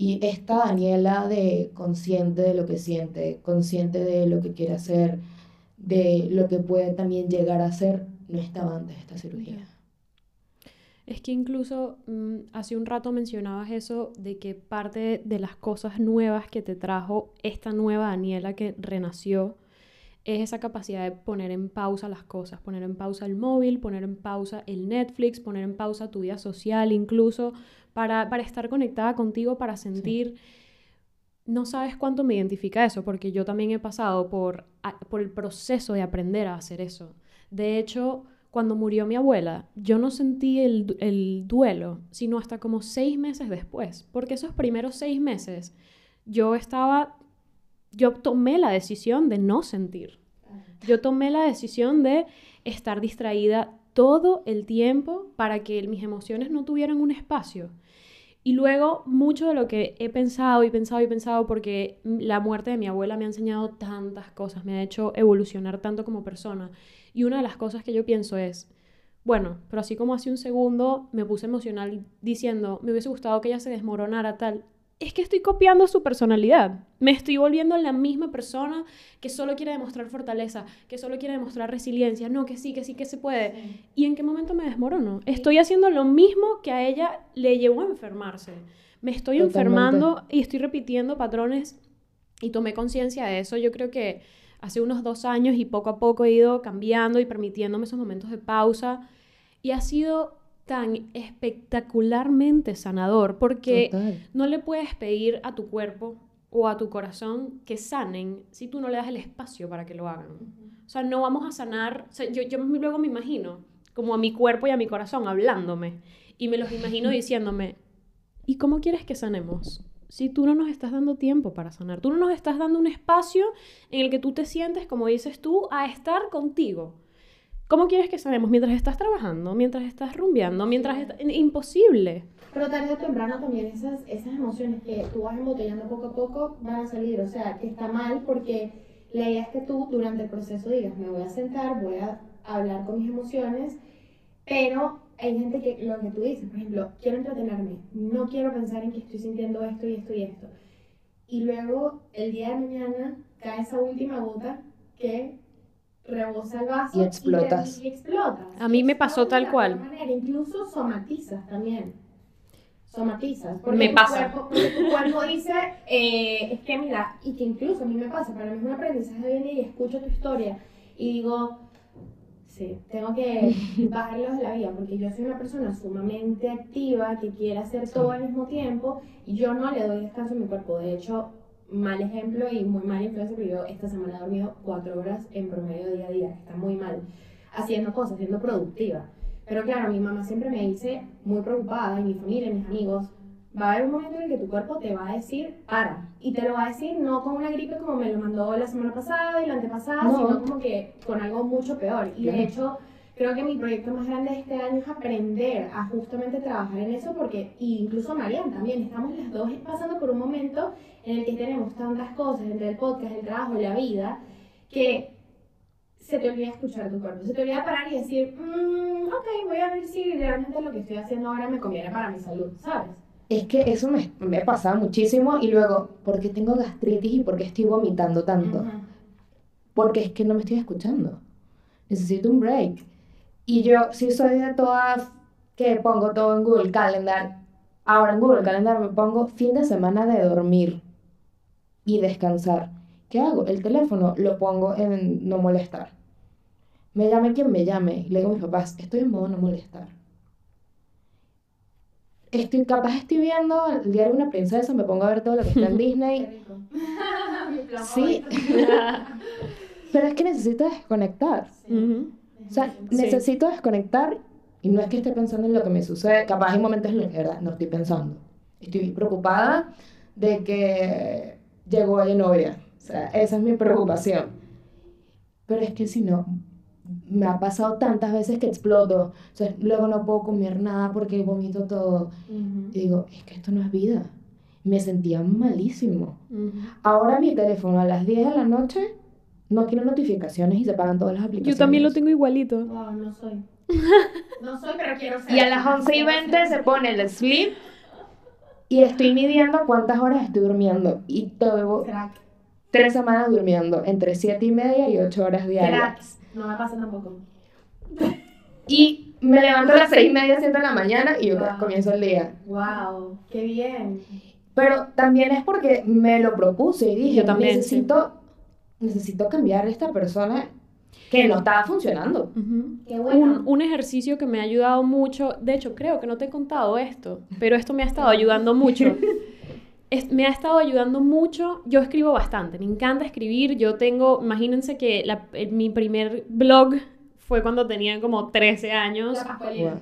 y esta Daniela de consciente de lo que siente, consciente de lo que quiere hacer, de lo que puede también llegar a ser, no estaba antes de esta cirugía. Es que incluso mm, hace un rato mencionabas eso de que parte de las cosas nuevas que te trajo esta nueva Daniela que renació es esa capacidad de poner en pausa las cosas, poner en pausa el móvil, poner en pausa el Netflix, poner en pausa tu vida social incluso, para, estar conectada contigo, para sentir... No sabes cuánto me identifica eso, porque yo también he pasado por, por el proceso de aprender a hacer eso. De hecho, cuando murió mi abuela, yo no sentí el, el, duelo, sino hasta como seis meses después, porque esos primeros seis meses yo estaba, yo tomé la decisión de no sentir. Yo tomé la decisión de estar distraída todo el tiempo para que mis emociones no tuvieran un espacio. Y luego mucho de lo que he pensado y pensado y pensado, porque la muerte de mi abuela me ha enseñado tantas cosas, me ha hecho evolucionar tanto como persona. Y una de las cosas que yo pienso es, bueno, pero así como hace un segundo me puse emocional diciendo, me hubiese gustado que ella se desmoronara tal, es que estoy copiando su personalidad. Me estoy volviendo la misma persona que solo quiere demostrar fortaleza, que solo quiere demostrar resiliencia. No, que sí, que sí, que se puede. ¿Y en qué momento me desmorono? Estoy haciendo lo mismo que a ella le llevó a enfermarse. Me estoy enfermando y estoy repitiendo patrones y tomé conciencia de eso. Yo creo que hace unos dos años y poco a poco he ido cambiando y permitiéndome esos momentos de pausa. Y ha sido tan espectacularmente sanador porque no le puedes pedir a tu cuerpo o a tu corazón que sanen si tú no le das el espacio para que lo hagan. O sea, no vamos a sanar, yo, yo luego me imagino como a mi cuerpo y a mi corazón hablándome y me los imagino diciéndome, ¿y cómo quieres que sanemos? si tú no nos estás dando tiempo para sanar? Tú no nos estás dando un espacio en el que tú te sientes, como dices tú, a estar contigo. ¿Cómo quieres que sanemos? Mientras estás trabajando, mientras estás rumbeando, mientras estás... Imposible. Pero tarde o temprano también esas, esas emociones que tú vas embotellando poco a poco van a salir. O sea, que está mal porque la idea es que tú durante el proceso digas, me voy a sentar, voy a hablar con mis emociones, pero hay gente que lo que tú dices, por ejemplo, quiero entretenerme, no quiero pensar en que estoy sintiendo esto y esto y esto. Y luego el día de mañana cae esa última gota que rebosa el vaso y explotas. Y, explotas. A mí me pasó tal cual. Manera. Incluso somatizas también. Somatizas. Porque me tu pasa. Cuerpo, porque tu cuerpo dice, eh, es que mira, y que incluso a mí me pasa, para mí es un aprendizaje de hoy en día y escucho tu historia y digo, Sí, tengo que bajarlos de la vida porque yo soy una persona sumamente activa que quiere hacer todo al mismo tiempo y yo no le doy descanso a mi cuerpo. De hecho, mal ejemplo y muy mal influencia porque yo esta semana he dormido cuatro horas en promedio día a día. Está muy mal. Haciendo cosas, siendo productiva. Pero claro, mi mamá siempre me dice, muy preocupada, y mi familia, mis amigos, va a haber un momento en el que tu cuerpo te va a decir, para. Y te lo va a decir no con una gripe como me lo mandó la semana pasada y la antepasada, No. sino como que con algo mucho peor. Y de hecho, creo que mi proyecto más grande de este año es aprender a justamente trabajar en eso, porque y incluso Marian también, estamos las dos pasando por un momento en el que tenemos tantas cosas, entre el podcast, el trabajo, la vida, que se te olvida escuchar tu cuerpo, se te olvida parar y decir, "Mm, ok, voy a ver si realmente lo que estoy haciendo ahora me conviene para mi salud, ¿sabes? Es que eso me, me pasaba muchísimo y luego, ¿por qué tengo gastritis y por qué estoy vomitando tanto? Ujú. Porque es que no me estoy escuchando. Necesito un break. Y yo sí soy de todas que pongo todo en Google Calendar. Ahora en Google Calendar me pongo fin de semana de dormir y descansar. ¿Qué hago? El teléfono lo pongo en no molestar. Me llame quien me llame. Le digo a mis papás, estoy en modo no molestar. Estoy capaz, estoy viendo el diario de una princesa, me pongo a ver todo lo que está en Disney. Sí. Pero es que necesito desconectar. Sí. O sea, Sí. necesito desconectar y no es que esté pensando en lo que me sucede. Capaz hay momentos en los que de verdad no estoy pensando. Estoy preocupada de que llegó la novia. O sea, esa es mi preocupación. Pero es que si no, me ha pasado tantas veces que exploto. O sea, luego no puedo comer nada porque vomito todo. Ujú. Y digo, es que esto no es vida. Me sentía malísimo. Ujú. Ahora mi teléfono a las 10 de la noche no quiere notificaciones y se pagan todas las aplicaciones. Yo también lo tengo igualito. Wow, no soy. No soy, pero quiero ser. Y a las 11 y 20 se pone el sleep y estoy midiendo cuántas horas estoy durmiendo. Y Crack. tres semanas durmiendo entre 7 y media y 8 horas diarias. Cracks. No me pasa tampoco. Y me levanto a las 6 y media, 7 de la mañana y Wow. comienzo el día. Wow, qué bien. Pero también es porque me lo propuse y dije, Yo también, necesito, necesito cambiar esta persona que no estaba funcionando. Ujú. Qué bueno. Un, un ejercicio que me ha ayudado mucho, de hecho creo que no te he contado esto, pero esto me ha estado ayudando mucho. Es- me ha estado ayudando mucho, yo escribo bastante, me encanta escribir, yo tengo, imagínense que la- el- mi primer blog fue cuando tenía como 13 años.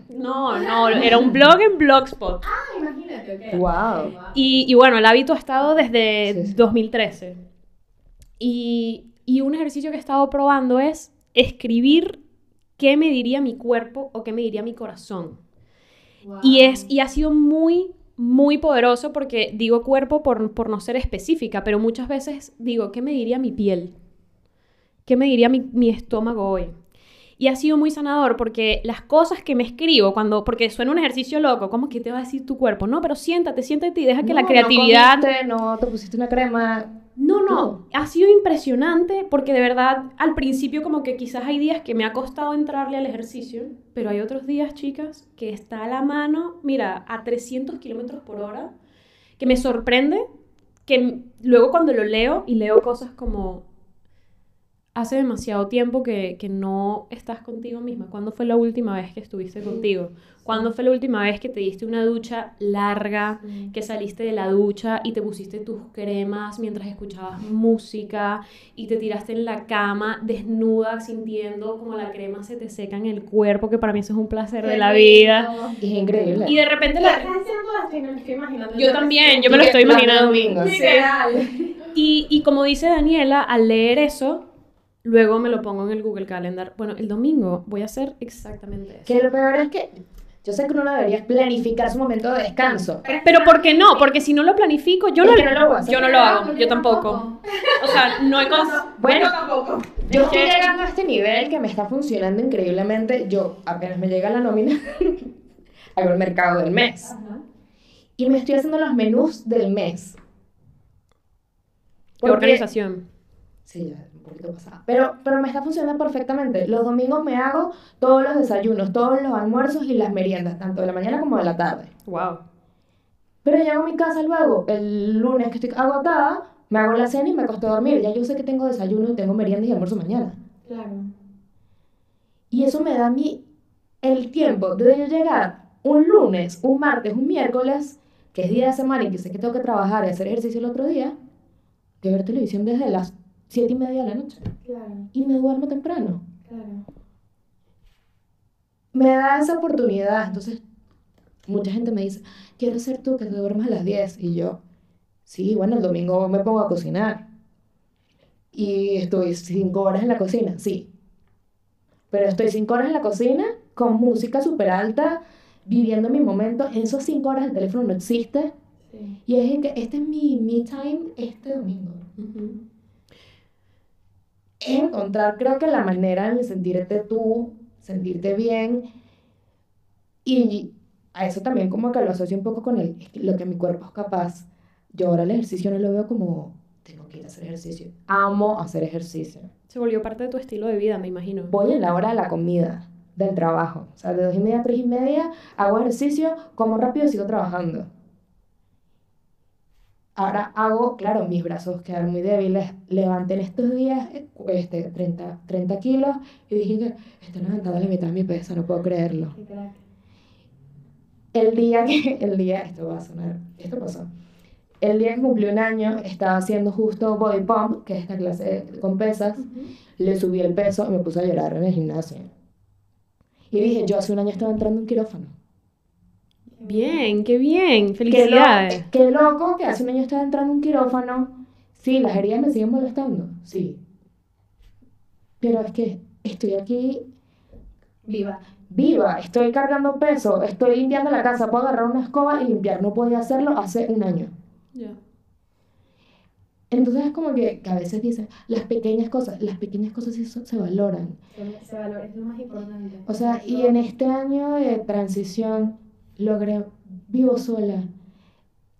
No, no, era un blog en Blogspot. Ah, imagínate, ok. Wow. Y, y bueno, el hábito ha estado desde Sí, sí. 2013. Y, y un ejercicio que he estado probando es escribir qué me diría mi cuerpo o qué me diría mi corazón. Wow. Y, es, y ha sido muy, muy poderoso porque digo cuerpo por, por no ser específica, pero muchas veces digo, ¿qué me diría mi piel? ¿Qué me diría mi, mi estómago hoy? Y ha sido muy sanador porque las cosas que me escribo, cuando, porque suena un ejercicio loco, ¿cómo que te va a decir tu cuerpo? No, pero siéntate, siéntate y deja que la creatividad... No, comiste, no te pusiste una crema. No, no, ha sido impresionante porque de verdad al principio como que quizás hay días que me ha costado entrarle al ejercicio, pero hay otros días, chicas, que está a la mano, mira, a 300 kilómetros por hora, que me sorprende, que luego cuando lo leo y leo cosas como, hace demasiado tiempo que, que, no estás contigo misma. ¿Cuándo fue la última vez que estuviste contigo? ¿Cuándo fue la última vez que te diste una ducha larga, que saliste de la ducha y te pusiste tus cremas mientras escuchabas música y te tiraste en la cama desnuda sintiendo como la crema se te seca en el cuerpo, que para mí eso es un placer de la vida. Es increíble. Y de repente la... ¿Estás haciendo esto y me lo estoy imaginando? Yo también, yo me lo estoy imaginando. Y, y como dice Daniela, al leer eso, luego me lo pongo en el Google Calendar. Bueno, el domingo voy a hacer exactamente eso. Que lo peor es que yo sé que uno debería planificar su momento de descanso. Pero ¿por qué no? Porque si no lo planifico, yo, no, lo hago. yo no lo hago, yo tampoco. O sea, no hay cosas... Bueno, tampoco. yo estoy llegando a este nivel que me está funcionando increíblemente. Yo apenas me llega la nómina, hago el mercado del mes. Y me estoy haciendo los menús del mes. Qué organización. Sí, ya, un poquito pasada. Pero, pero me está funcionando perfectamente. Los domingos me hago todos los desayunos, todos los almuerzos y las meriendas, tanto de la mañana como de la tarde. Wow. Pero llego a mi casa luego, el lunes que estoy agotada, me hago la cena y me acosté a dormir. Ya yo sé que tengo desayuno y tengo merienda y almuerzo mañana. Claro. Y eso me da a mí el tiempo de yo llegar un lunes, un martes, un miércoles, que es día de semana y que sé que tengo que trabajar y hacer ejercicio el otro día, de ver televisión desde las siete y media de la noche. Claro, Y me duermo temprano. claro. Me da esa oportunidad. Entonces, mucha gente me dice, quiero ser tú que te duermas a las 10. Y yo, sí, bueno, el domingo me pongo a cocinar. Y estoy cinco horas en la cocina, sí. Pero estoy cinco horas en la cocina con música súper alta, viviendo mi momento. En esos cinco horas el teléfono no existe. Sí. Y es que este es mi me time este domingo. Encontrar, creo que la manera de sentirte tú, sentirte bien. Y a eso también como que lo asocio un poco con el, lo que mi cuerpo es capaz. Yo ahora el ejercicio no lo veo como, tengo que ir a hacer ejercicio. Amo hacer ejercicio. Se volvió parte de tu estilo de vida, me imagino. Voy en la hora de la comida, del trabajo. O sea, de dos y media a tres y media, hago ejercicio, como rápido y sigo trabajando. Ahora hago, claro, mis brazos quedan muy débiles. Levanté en estos días este, 30, 30 kilos y dije que estoy levantando la mitad de mi peso, no puedo creerlo. El día que, el día, esto va a sonar, esto pasó. El día que cumplí un año, estaba haciendo justo body pump, que es esta clase con pesas. Le subí el peso y me puse a llorar en el gimnasio. Y dije, yo hace un año estaba entrando en un quirófano. Bien, qué bien. Qué, lo- Felicidades. qué loco que hace un año estaba entrando en un quirófano. Sí, las heridas me siguen molestando, sí. Pero es que estoy aquí Viva. viva, estoy cargando peso, estoy limpiando la casa, puedo agarrar una escoba y limpiar. No podía hacerlo hace un año. Ya. Entonces es como que, que a veces dicen, las pequeñas cosas, las pequeñas cosas sí so- se valoran. Se, se valora, es lo más importante. O sea, y en este año de transición logré, vivo sola,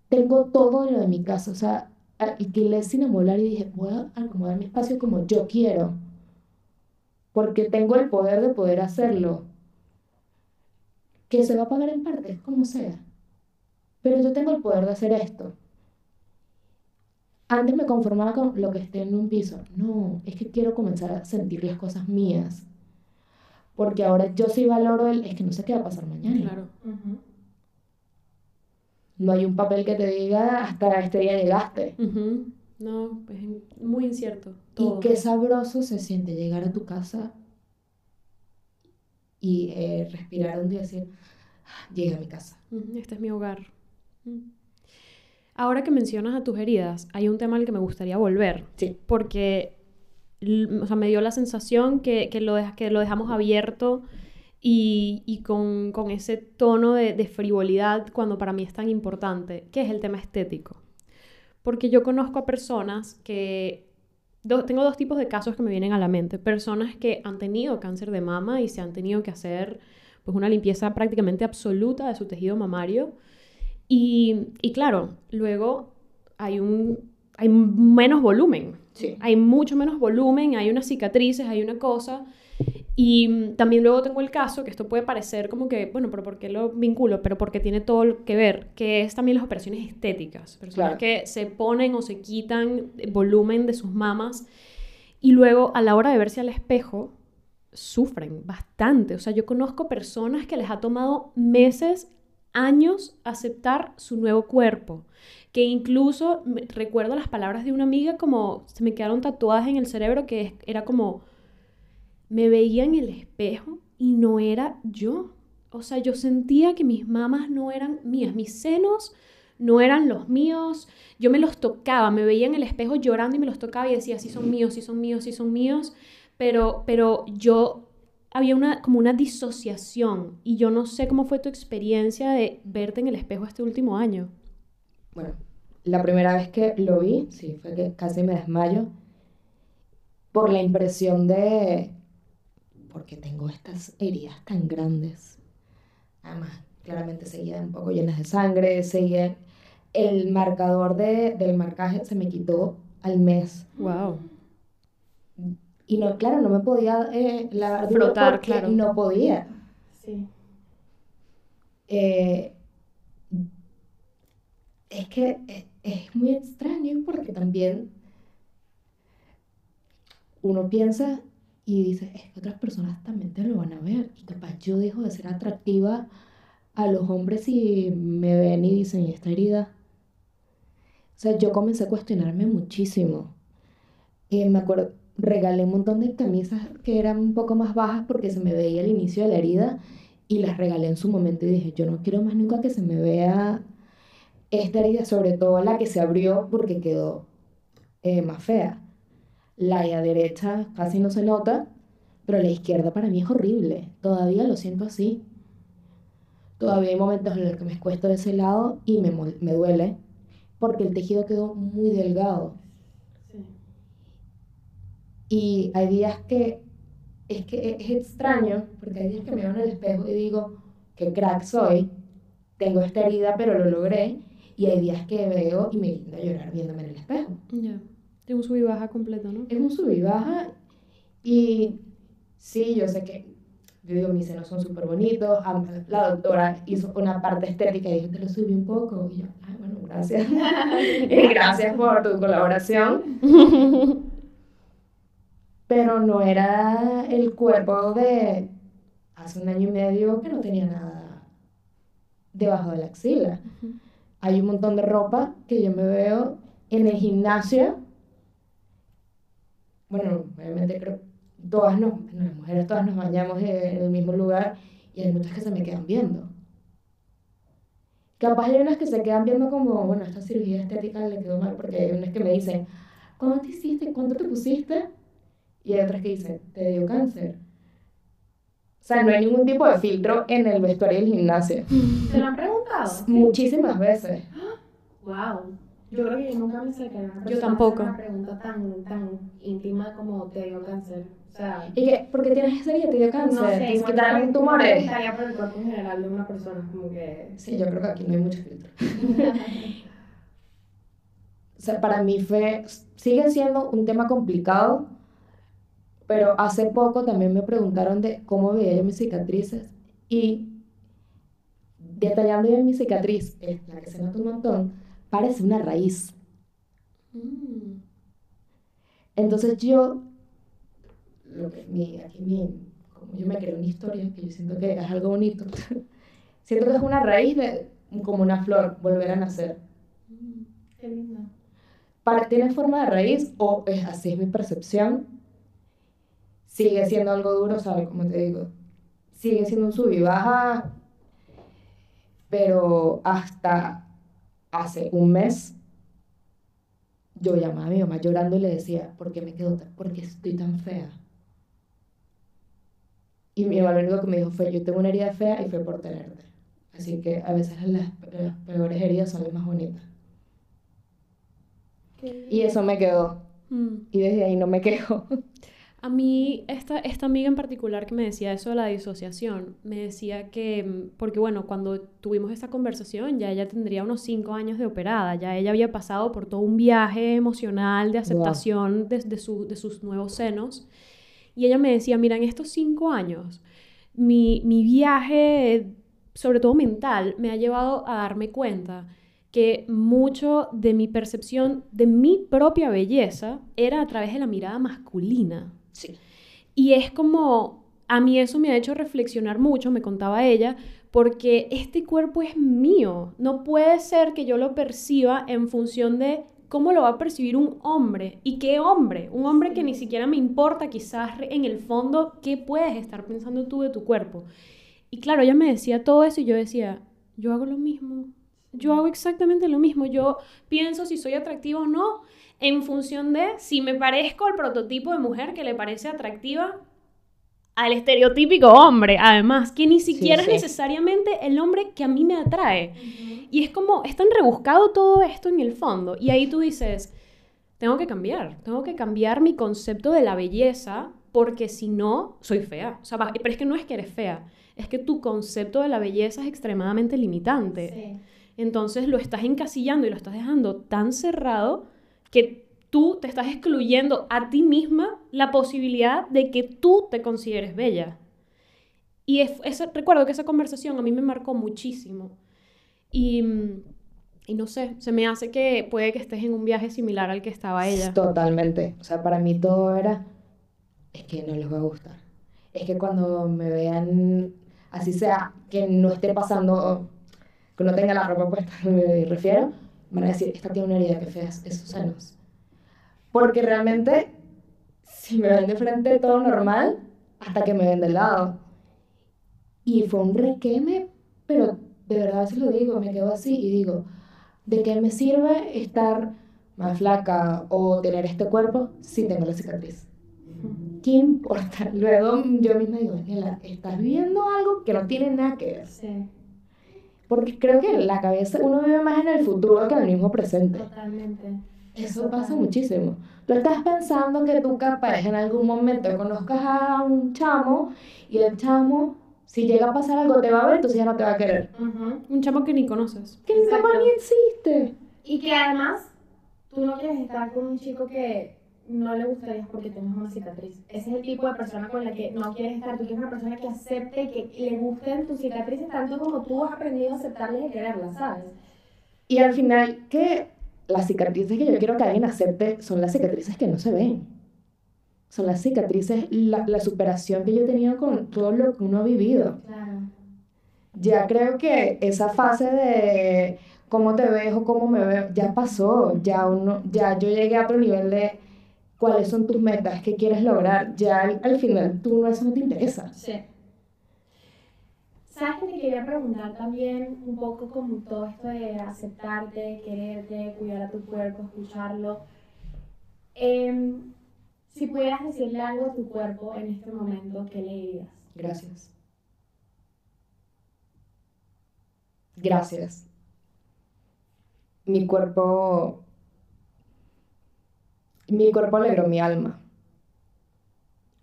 tengo todo lo de mi casa, o sea, alquilé sin amoblar y dije, voy a acomodar mi espacio como yo quiero, porque tengo el poder de poder hacerlo, que se va a pagar en parte, como sea, pero yo tengo el poder de hacer esto. Antes me conformaba con lo que esté en un piso. No, es que quiero comenzar a sentir las cosas mías. Porque ahora yo sí valoro el, es que no sé qué va a pasar mañana. Claro. No hay un papel que te diga hasta este día llegaste. No, es muy incierto. Y Todo. qué sabroso se siente llegar a tu casa y eh, respirar un día y decir, "Ah, llegué a mi casa. Este es mi hogar. Mm. Ahora que mencionas a tus heridas, hay un tema al que me gustaría volver. Sí. Porque o sea, me dio la sensación que, que lo, que lo dejamos abierto y, y con, con ese tono de, de frivolidad cuando para mí es tan importante, que es el tema estético. Porque yo conozco a personas que... do- tengo dos tipos de casos que me vienen a la mente. Personas que han tenido cáncer de mama y se han tenido que hacer pues, una limpieza prácticamente absoluta de su tejido mamario. Y, y claro, luego hay, un, hay menos volumen. Sí. Hay mucho menos volumen, hay unas cicatrices, hay una cosa. Y también luego tengo el caso, que esto puede parecer como que, bueno, pero ¿por qué lo vinculo? Pero porque tiene todo lo que ver, que es también las operaciones estéticas. Personas Claro. que se ponen o se quitan volumen de sus mamas. Y luego, a la hora de verse al espejo, sufren bastante. O sea, yo conozco personas que les ha tomado meses, años aceptar su nuevo cuerpo. Que incluso recuerdo las palabras de una amiga como se me quedaron tatuadas en el cerebro que era como me veía en el espejo y no era yo. O sea, yo sentía que mis mamas no eran mías, mis senos no eran los míos. Yo me los tocaba, me veía en el espejo llorando y me los tocaba y decía, sí son míos, sí son míos, sí son míos. Pero, pero yo había una, como una disociación y yo no sé cómo fue tu experiencia de verte en el espejo este último año. Bueno, la primera vez que lo vi, sí, fue que casi me desmayo por la impresión de, porque tengo estas heridas tan grandes. Además, claramente seguían un poco llenas de sangre, seguían... El marcador de, del marcaje se me quitó al mes. Wow. Y no, claro, no me podía eh, lavar Frotar, claro. no podía. Sí. Eh, es que es, es muy extraño porque también uno piensa y dice, es que otras personas también te lo van a ver. Y capaz yo dejo de ser atractiva a los hombres y me ven y dicen, ¿y esta herida? O sea, yo comencé a cuestionarme muchísimo. Y me acuerdo, regalé un montón de camisas que eran un poco más bajas porque se me veía el inicio de la herida y las regalé en su momento y dije, yo no quiero más nunca que se me vea esta herida, sobre todo la que se abrió porque quedó eh, más fea. La derecha casi no se nota, pero la izquierda para mí es horrible. Todavía lo siento así. Todavía hay momentos en los que me cuesta de ese lado y me, me duele porque el tejido quedó muy delgado. Y hay días que es que es extraño, porque hay días que me veo en el espejo y digo, qué crack soy, tengo esta herida, pero lo logré. Y hay días que veo y me gusta a llorar viéndome en el espejo. Es un sub y baja completo, ¿no? Es un sub y baja. Y sí, yo sé que, yo digo, mis senos son súper bonitos. La doctora hizo una parte estética y dijo, te lo subí un poco. Y yo, ay, bueno, gracias. gracias por tu colaboración. Pero no era el cuerpo de hace un año y medio que no tenía nada debajo de la axila hay un montón de ropa que yo me veo en el gimnasio. Bueno, obviamente creo, todas nos, las mujeres todas nos bañamos en el mismo lugar y hay muchas que se me quedan viendo. Capaz hay unas que se quedan viendo como, bueno, esta cirugía estética le quedó mal porque hay unas que me dicen, ¿cuándo te hiciste? ¿Cuánto te pusiste? Y hay otras que dicen, te dio cáncer. O sea, no hay ningún tipo de filtro en el vestuario del gimnasio. ¿Te lo han preguntado? Muchísimas veces. Wow. Yo creo que yo nunca me sé que una Yo tampoco. una pregunta tan, tan íntima como te dio cáncer. O sea, ¿Y qué? ¿Por qué tienes esa herida? ¿Te dio cáncer? no sé, ¿Te igual quitaron me tumores? gustaría por el cuerpo en general de una persona, como que... Sí, yo creo que aquí no hay mucho filtro. o sea, para mí fue, sigue siendo un tema complicado, pero hace poco también me preguntaron de cómo veía yo mis cicatrices y detallando yo mi cicatriz, la que se nota un montón, parece una raíz. Mm. Entonces yo, lo que mi, aquí mi, como yo me creo una historia, que yo siento que es algo bonito, siento que es una raíz de, como una flor, volver a nacer. Mm, Qué lindo. Para, ¿Tiene forma de raíz o es así es mi percepción? Sigue siendo algo duro, ¿sabes? Como te digo, sigue siendo un sub y baja, pero hasta hace un mes yo llamaba a mi mamá llorando y le decía, ¿por qué me quedo tan, por qué estoy tan fea? Y mi mamá lo único que me dijo fue, yo tengo una herida fea y fue por tenerte. Así que a veces las, las peores heridas son las más bonitas. Y eso me quedó. Mm. Y desde ahí no me quejo. A mí, esta, esta amiga en particular que me decía eso de la disociación, me decía que, mm, porque bueno, cuando tuvimos esta conversación, ya ella tendría unos cinco años de operada, ya ella había pasado por todo un viaje emocional de aceptación de, de, su- de sus nuevos senos. Y ella me decía, mira, en estos cinco años, mi, mi viaje, sobre todo mental, me ha llevado a darme cuenta que mucho de mi percepción de mi propia belleza era a través de la mirada masculina. Sí. Y es como, a mí eso me ha hecho reflexionar mucho, me contaba ella, porque este cuerpo es mío. No puede ser que yo lo perciba en función de cómo lo va a percibir un hombre. ¿Y qué hombre? Un hombre que ni siquiera me importa quizás en el fondo qué puedes estar pensando tú de tu cuerpo. Y claro, ella me decía todo eso y yo decía, yo hago lo mismo. Yo hago exactamente lo mismo. Yo pienso si soy atractiva o no en función de si me parezco al prototipo de mujer que le parece atractiva al estereotípico hombre, además, que ni siquiera es necesariamente el hombre que a mí me atrae. Y es como, es tan rebuscado todo esto en el fondo. Y ahí tú dices, tengo que cambiar, tengo que cambiar mi concepto de la belleza porque si no, soy fea. O sea, pero es que no es que eres fea, es que tu concepto de la belleza es extremadamente limitante. Entonces lo estás encasillando y lo estás dejando tan cerrado que tú te estás excluyendo a ti misma la posibilidad de que tú te consideres bella. Y es, recuerdo que esa conversación a mí me marcó muchísimo. Y, y, no sé, se me hace que puede que estés en un viaje similar al que estaba ella. Totalmente. O sea, para mí todo era, es que no les va a gustar. Es que cuando me vean, así sea, que no esté pasando, que no tenga la ropa puesta, me refiero, van a decir, esta tiene una herida que fea, es Susanos. Porque realmente, si me ven de frente todo normal, hasta que me ven de lado. Y fue un requeme, pero de verdad se lo digo, me quedo así y digo, ¿de qué me sirve estar más flaca o tener este cuerpo si tengo la cicatriz? ¿Qué importa? Luego yo misma digo, Daniela, estás viendo algo que no tiene nada que ver. Sí. Porque creo que en la cabeza uno vive más en el futuro que en el mismo presente. Totalmente. Eso pasa muchísimo. Tú estás pensando que tú capaz en algún momento conozcas a un chamo y el chamo, si llega a pasar algo, te va a ver, entonces ya no te va a querer. Un chamo que ni conoces. Que ni existe. Y que además, tú no quieres estar con un chico que no le gustaría porque tienes una cicatriz. Ese es el tipo de persona con la que no quieres estar. Tú quieres una persona que acepte y que le gusten tus cicatrices tanto como tú has aprendido a aceptarlas y quererlas, ¿sabes? Y al final, ¿qué? las cicatrices que yo quiero que alguien acepte son las cicatrices que no se ven. Son las cicatrices, la, la superación que yo he tenido con todo lo que uno ha vivido. Ya creo que esa fase de cómo te ves o cómo me veo, ya pasó. Ya, uno, ya yo llegué a otro nivel de cuáles son tus metas, qué quieres lograr. Ya al, final tú eso no te interesa. Sí. ¿Sabes que te quería preguntar también un poco como todo esto de aceptarte, quererte, cuidar a tu cuerpo, escucharlo? Em, si pudieras decirle algo a tu cuerpo en este momento, ¿qué le dirías? Gracias. Gracias. Mi cuerpo... Mi cuerpo alegró mi alma.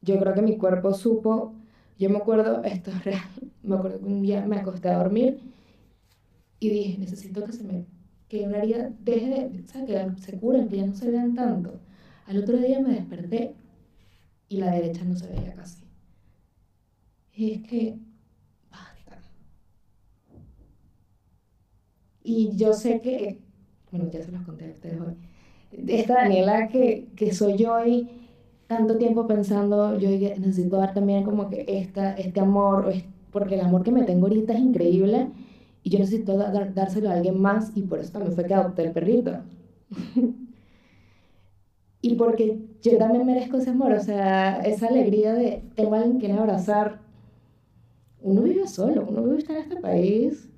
Yo creo que mi cuerpo supo yo me acuerdo, esto es real, me acuerdo que un día me acosté a dormir y dije, necesito que se me, que una herida deje de, o sea, que se curen, que ya no se vean tanto. Al otro día me desperté y la derecha no se veía casi. Y es que, basta. Y yo sé que, bueno, ya se los conté a ustedes hoy, esta Daniela que, que soy yo y tanto tiempo pensando, yo necesito dar también como que esta, este amor, porque el amor que me tengo ahorita es increíble y yo necesito dárselo a alguien más y por eso también fue que adopté el perrito. y porque yo también merezco ese amor, o sea, esa alegría de tengo a alguien que abrazar. Uno vive solo, uno vive en este país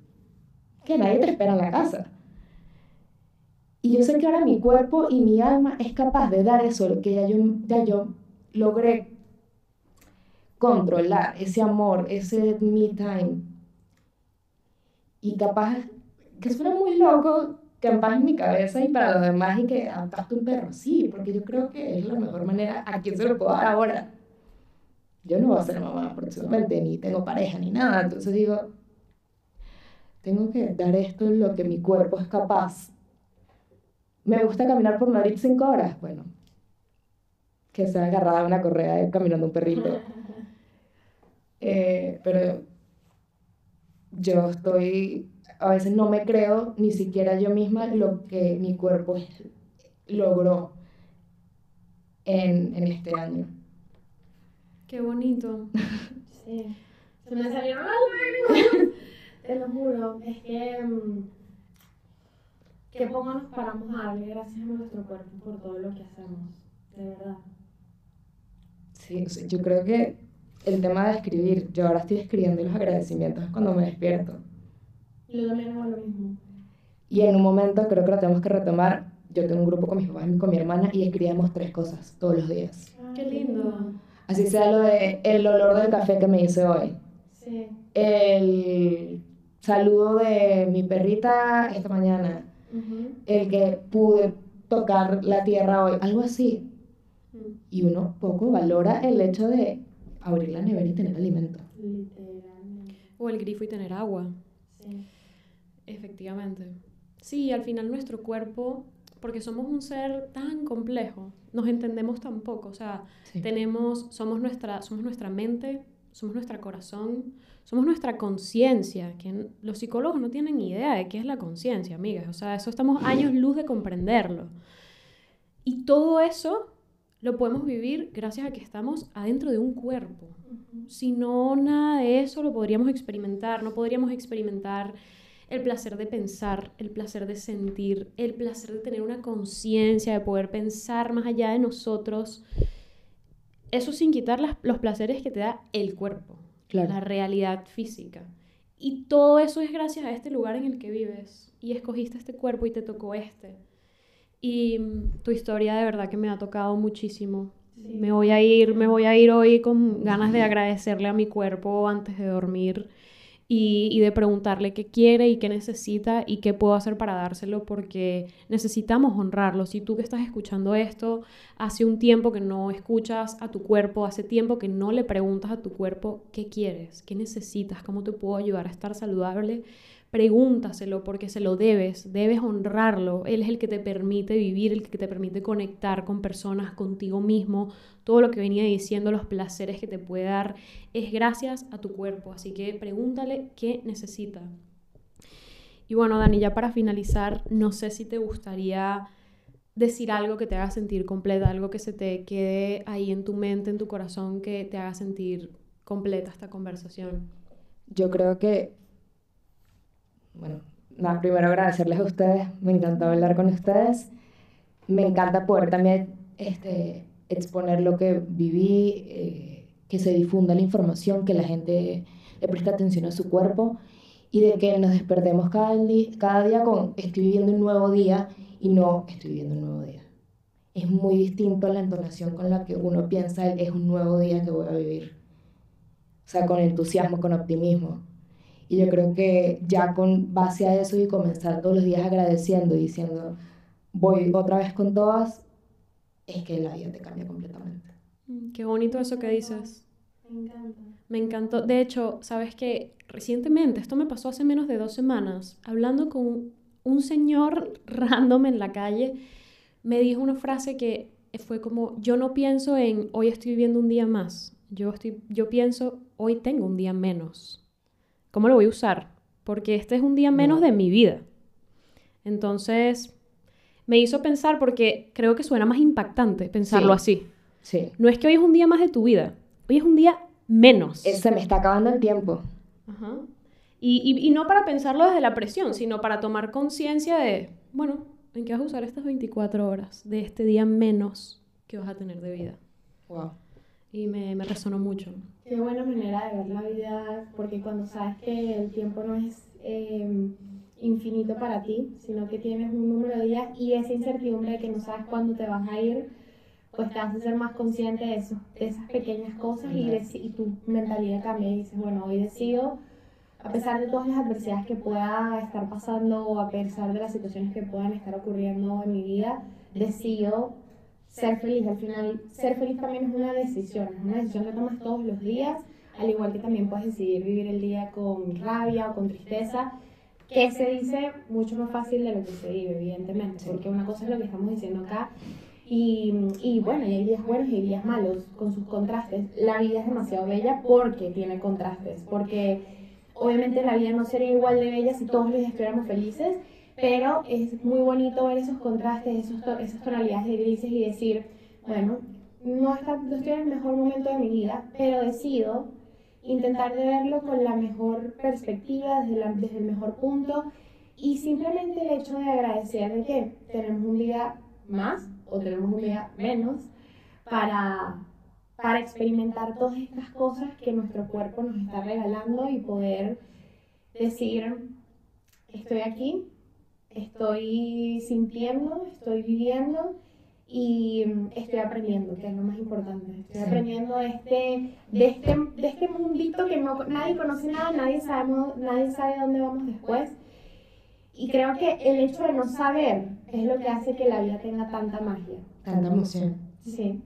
que nadie te espera en la casa. Y yo sé que ahora mi cuerpo y mi alma es capaz de dar eso, que ya yo, ya yo logré controlar, ese amor, ese me time. Y capaz, que suena muy loco, que paz en mi cabeza y para los demás y que adoptaste un perro, sí, porque yo creo que es la mejor manera, a quien se lo puedo dar ahora. Yo no voy a ser mamá próximamente, ni tengo pareja, ni nada, entonces digo, tengo que dar esto lo que mi cuerpo es capaz me gusta caminar por Madrid cinco horas. Bueno, que sea agarrada a una correa caminando un perrito. Eh, pero yo estoy a veces no me creo ni siquiera yo misma lo que mi cuerpo logró en, en este año. Qué bonito. Sí. Se me salieron las lágrimas. Te lo juro. Es que. Que poco nos paramos a darle gracias a nuestro cuerpo por todo lo que hacemos. De verdad. Sí, o sea, yo creo que el tema de escribir, yo ahora estoy escribiendo los agradecimientos cuando me despierto. Yo también hago lo mismo. Y en un momento creo que lo tenemos que retomar. Yo tengo un grupo con mis papás y con mi hermana y escribimos tres cosas todos los días. Qué lindo. Así sea lo de el olor del café que me hice hoy, Sí. el saludo de mi perrita esta mañana, El que pude tocar la tierra hoy, algo así. Y uno poco valora el hecho de abrir la nevera y tener alimento. Literalmente. O el grifo y tener agua. Sí. Efectivamente. Sí, al final nuestro cuerpo, porque somos un ser tan complejo, nos entendemos tan poco. O sea, Sí. tenemos, somos nuestra, somos nuestra mente, somos nuestro corazón, somos nuestra conciencia, que los psicólogos no tienen idea de qué es la conciencia, amigas. O sea, eso estamos años luz de comprenderlo. Y todo eso lo podemos vivir gracias a que estamos adentro de un cuerpo. Si no, nada de eso lo podríamos experimentar. No podríamos experimentar el placer de pensar, el placer de sentir, el placer de tener una conciencia, de poder pensar más allá de nosotros. Eso sin quitar las- los placeres que te da el cuerpo, Claro. la realidad física. Y todo eso es gracias a este lugar en el que vives. Y escogiste este cuerpo y te tocó este. Y mm, tu historia de verdad que me ha tocado muchísimo. Sí. Me voy a ir, me voy a ir hoy con ganas de agradecerle a mi cuerpo antes de dormir y, y de preguntarle qué quiere y qué necesita y qué puedo hacer para dárselo porque necesitamos honrarlo. Si tú que estás escuchando esto, hace un tiempo que no escuchas a tu cuerpo, hace tiempo que no le preguntas a tu cuerpo qué quieres, qué necesitas, cómo te puedo ayudar a estar saludable, pregúntaselo porque se lo debes, debes honrarlo. Él es el que te permite vivir, el que te permite conectar con personas, contigo mismo. Todo lo que venía diciendo, los placeres que te puede dar, es gracias a tu cuerpo. Así que pregúntale qué necesita. Y bueno, Dani, ya para finalizar, no sé si te gustaría decir algo que te haga sentir completa, algo que se te quede ahí en tu mente, en tu corazón, que te haga sentir completa esta conversación. Yo creo que, bueno, nada, primero agradecerles a ustedes, me encantó hablar con ustedes, me encanta poder también este, exponer lo que viví, eh, que se difunda la información, que la gente le preste atención a su cuerpo y de que nos despertemos cada, cada día con estoy viviendo un nuevo día y no estoy viviendo un nuevo día. Es muy distinto la entonación con la que uno piensa es un nuevo día que voy a vivir. O sea, con entusiasmo, con optimismo. Y yo creo que ya con base a eso y comenzar todos los días agradeciendo y diciendo, voy otra vez con todas, es que la vida te cambia completamente. Mm, Qué bonito eso que dices. Me encanta. Me encantó. De hecho, sabes que recientemente, esto me pasó hace menos de dos semanas, hablando con un señor random en la calle, me dijo una frase que fue como, yo no pienso en hoy estoy viviendo un día más, yo, estoy, yo pienso hoy tengo un día menos. ¿Cómo lo voy a usar? Porque este es un día menos de mi vida. Entonces, me hizo pensar porque creo que suena más impactante pensarlo Sí. así. Sí. No es que hoy es un día más de tu vida, hoy es un día menos. Eh, Se me está acabando el tiempo. Ajá. Y, y- y no para pensarlo desde la presión, sino para tomar conciencia de, bueno, ¿en qué vas a usar estas 24 horas de este día menos que vas a tener de vida? Wow. Y me, me resonó mucho. Qué buena manera de ver la vida, porque cuando sabes que el tiempo no es eh, infinito para ti, sino que tienes un número de días y esa incertidumbre de que no sabes cuándo te vas a ir, pues te hace ser más consciente de, eso, de esas pequeñas cosas y, deci- y tu mentalidad cambia y dices, bueno, hoy decido, a pesar de todas las adversidades que pueda estar pasando o a pesar de las situaciones que puedan estar ocurriendo en mi vida, decido ser feliz. Al final, ser feliz también es una decisión, es una decisión que tomas todos los días, al igual que también puedes decidir vivir el día con rabia o con tristeza, que se dice mucho más fácil de lo que se vive, evidentemente, porque una cosa es lo que estamos diciendo acá. Y, y bueno, y hay días buenos y días malos con sus contrastes. La vida es demasiado bella porque tiene contrastes, porque obviamente la vida no sería igual de bella si todos los días estuviéramos felices, pero es muy bonito ver esos contrastes, esas tonalidades de grises y decir, bueno, no, está, estoy en el mejor momento de mi vida, pero decido intentar de verlo con la mejor perspectiva, desde, desde el mejor punto y simplemente el hecho de agradecer de que tenemos un día más o tenemos un día menos para, para experimentar todas estas cosas que nuestro cuerpo nos está regalando y poder decir, estoy aquí, estoy sintiendo, estoy viviendo y estoy aprendiendo, que es lo más importante. Estoy aprendiendo de este, de este, de este mundito que no, nadie conoce nada, nadie, sabemos, nadie sabe dónde vamos después. Y creo que el hecho de no saber es lo que hace que la vida tenga tanta magia. Tanta emoción. Sí.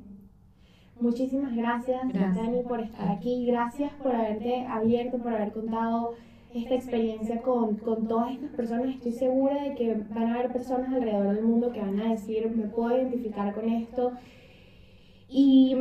Muchísimas gracias, gracias, Dani, por estar aquí. Gracias por haberte abierto, por haber contado esta experiencia con, con, todas estas personas. Estoy segura de que van a haber personas alrededor del mundo que van a decir, me puedo identificar con esto. Y,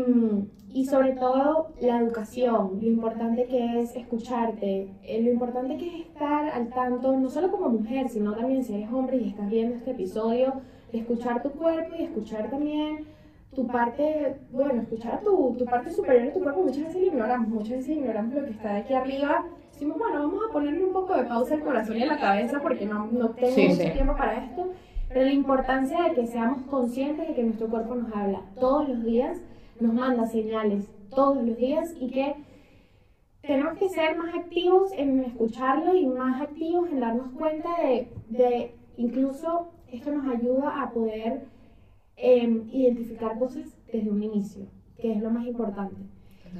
y sobre todo la educación, lo importante que es escucharte, eh, lo importante que es estar al tanto, no solo como mujer, sino también si eres hombre y estás viendo este episodio, de escuchar tu cuerpo y escuchar también tu parte, bueno, escuchar tu, tu parte superior de tu cuerpo. Muchas veces ignoramos, muchas veces ignoramos lo que está de aquí arriba decimos, bueno, vamos a ponerle un poco de pausa al corazón y a la cabeza porque no, no tengo mucho tiempo para esto. Pero la importancia de que seamos conscientes de que nuestro cuerpo nos habla todos los días, nos manda señales todos los días y que tenemos que ser más activos en escucharlo y más activos en darnos cuenta de, de incluso esto nos ayuda a poder em, identificar cosas desde un inicio, que es lo más importante.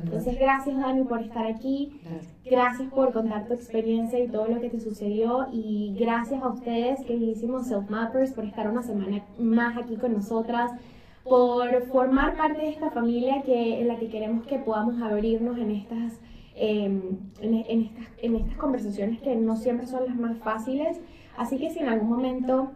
Entonces, gracias Dani por estar aquí. Gracias. por contar tu experiencia y todo lo que te sucedió. Y gracias a ustedes, queridísimos Self Mappers, por estar una semana más aquí con nosotras, por formar parte de esta familia que, en la que queremos que podamos abrirnos en estas, em, en, estas, en estas conversaciones que no siempre son las más fáciles. Así que si en algún momento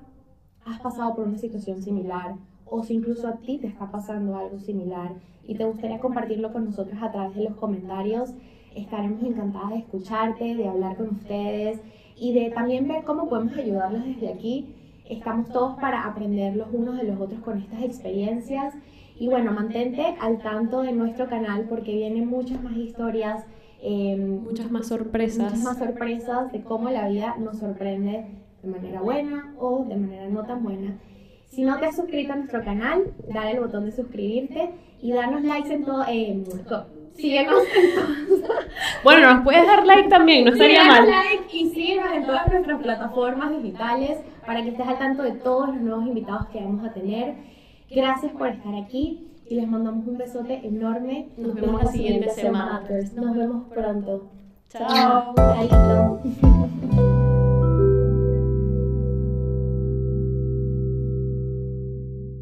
has pasado por una situación similar o si incluso a ti te está pasando algo similar y te gustaría compartirlo con nosotros a través de los comentarios, estaremos encantadas de escucharte, de hablar con ustedes y de también ver cómo podemos ayudarlos desde aquí. Estamos todos para aprender los unos de los otros con estas experiencias. Y bueno, mantente al tanto de nuestro canal porque vienen muchas más historias. Em, muchas más sorpresas. Muchas más sorpresas de cómo la vida nos sorprende de manera buena o de manera no tan buena. Si no te has suscrito a nuestro canal, dale el botón de suscribirte y darnos likes en todo. Eh, síguenos en Bueno, nos puedes dar like también, no estaría mal. like y síguenos en todas nuestras plataformas digitales para que estés al tanto de todos los nuevos invitados que vamos a tener. Gracias por estar aquí y les mandamos un besote enorme. Nos, vemos la siguiente semana. Nos vemos pronto. Chao. Chao.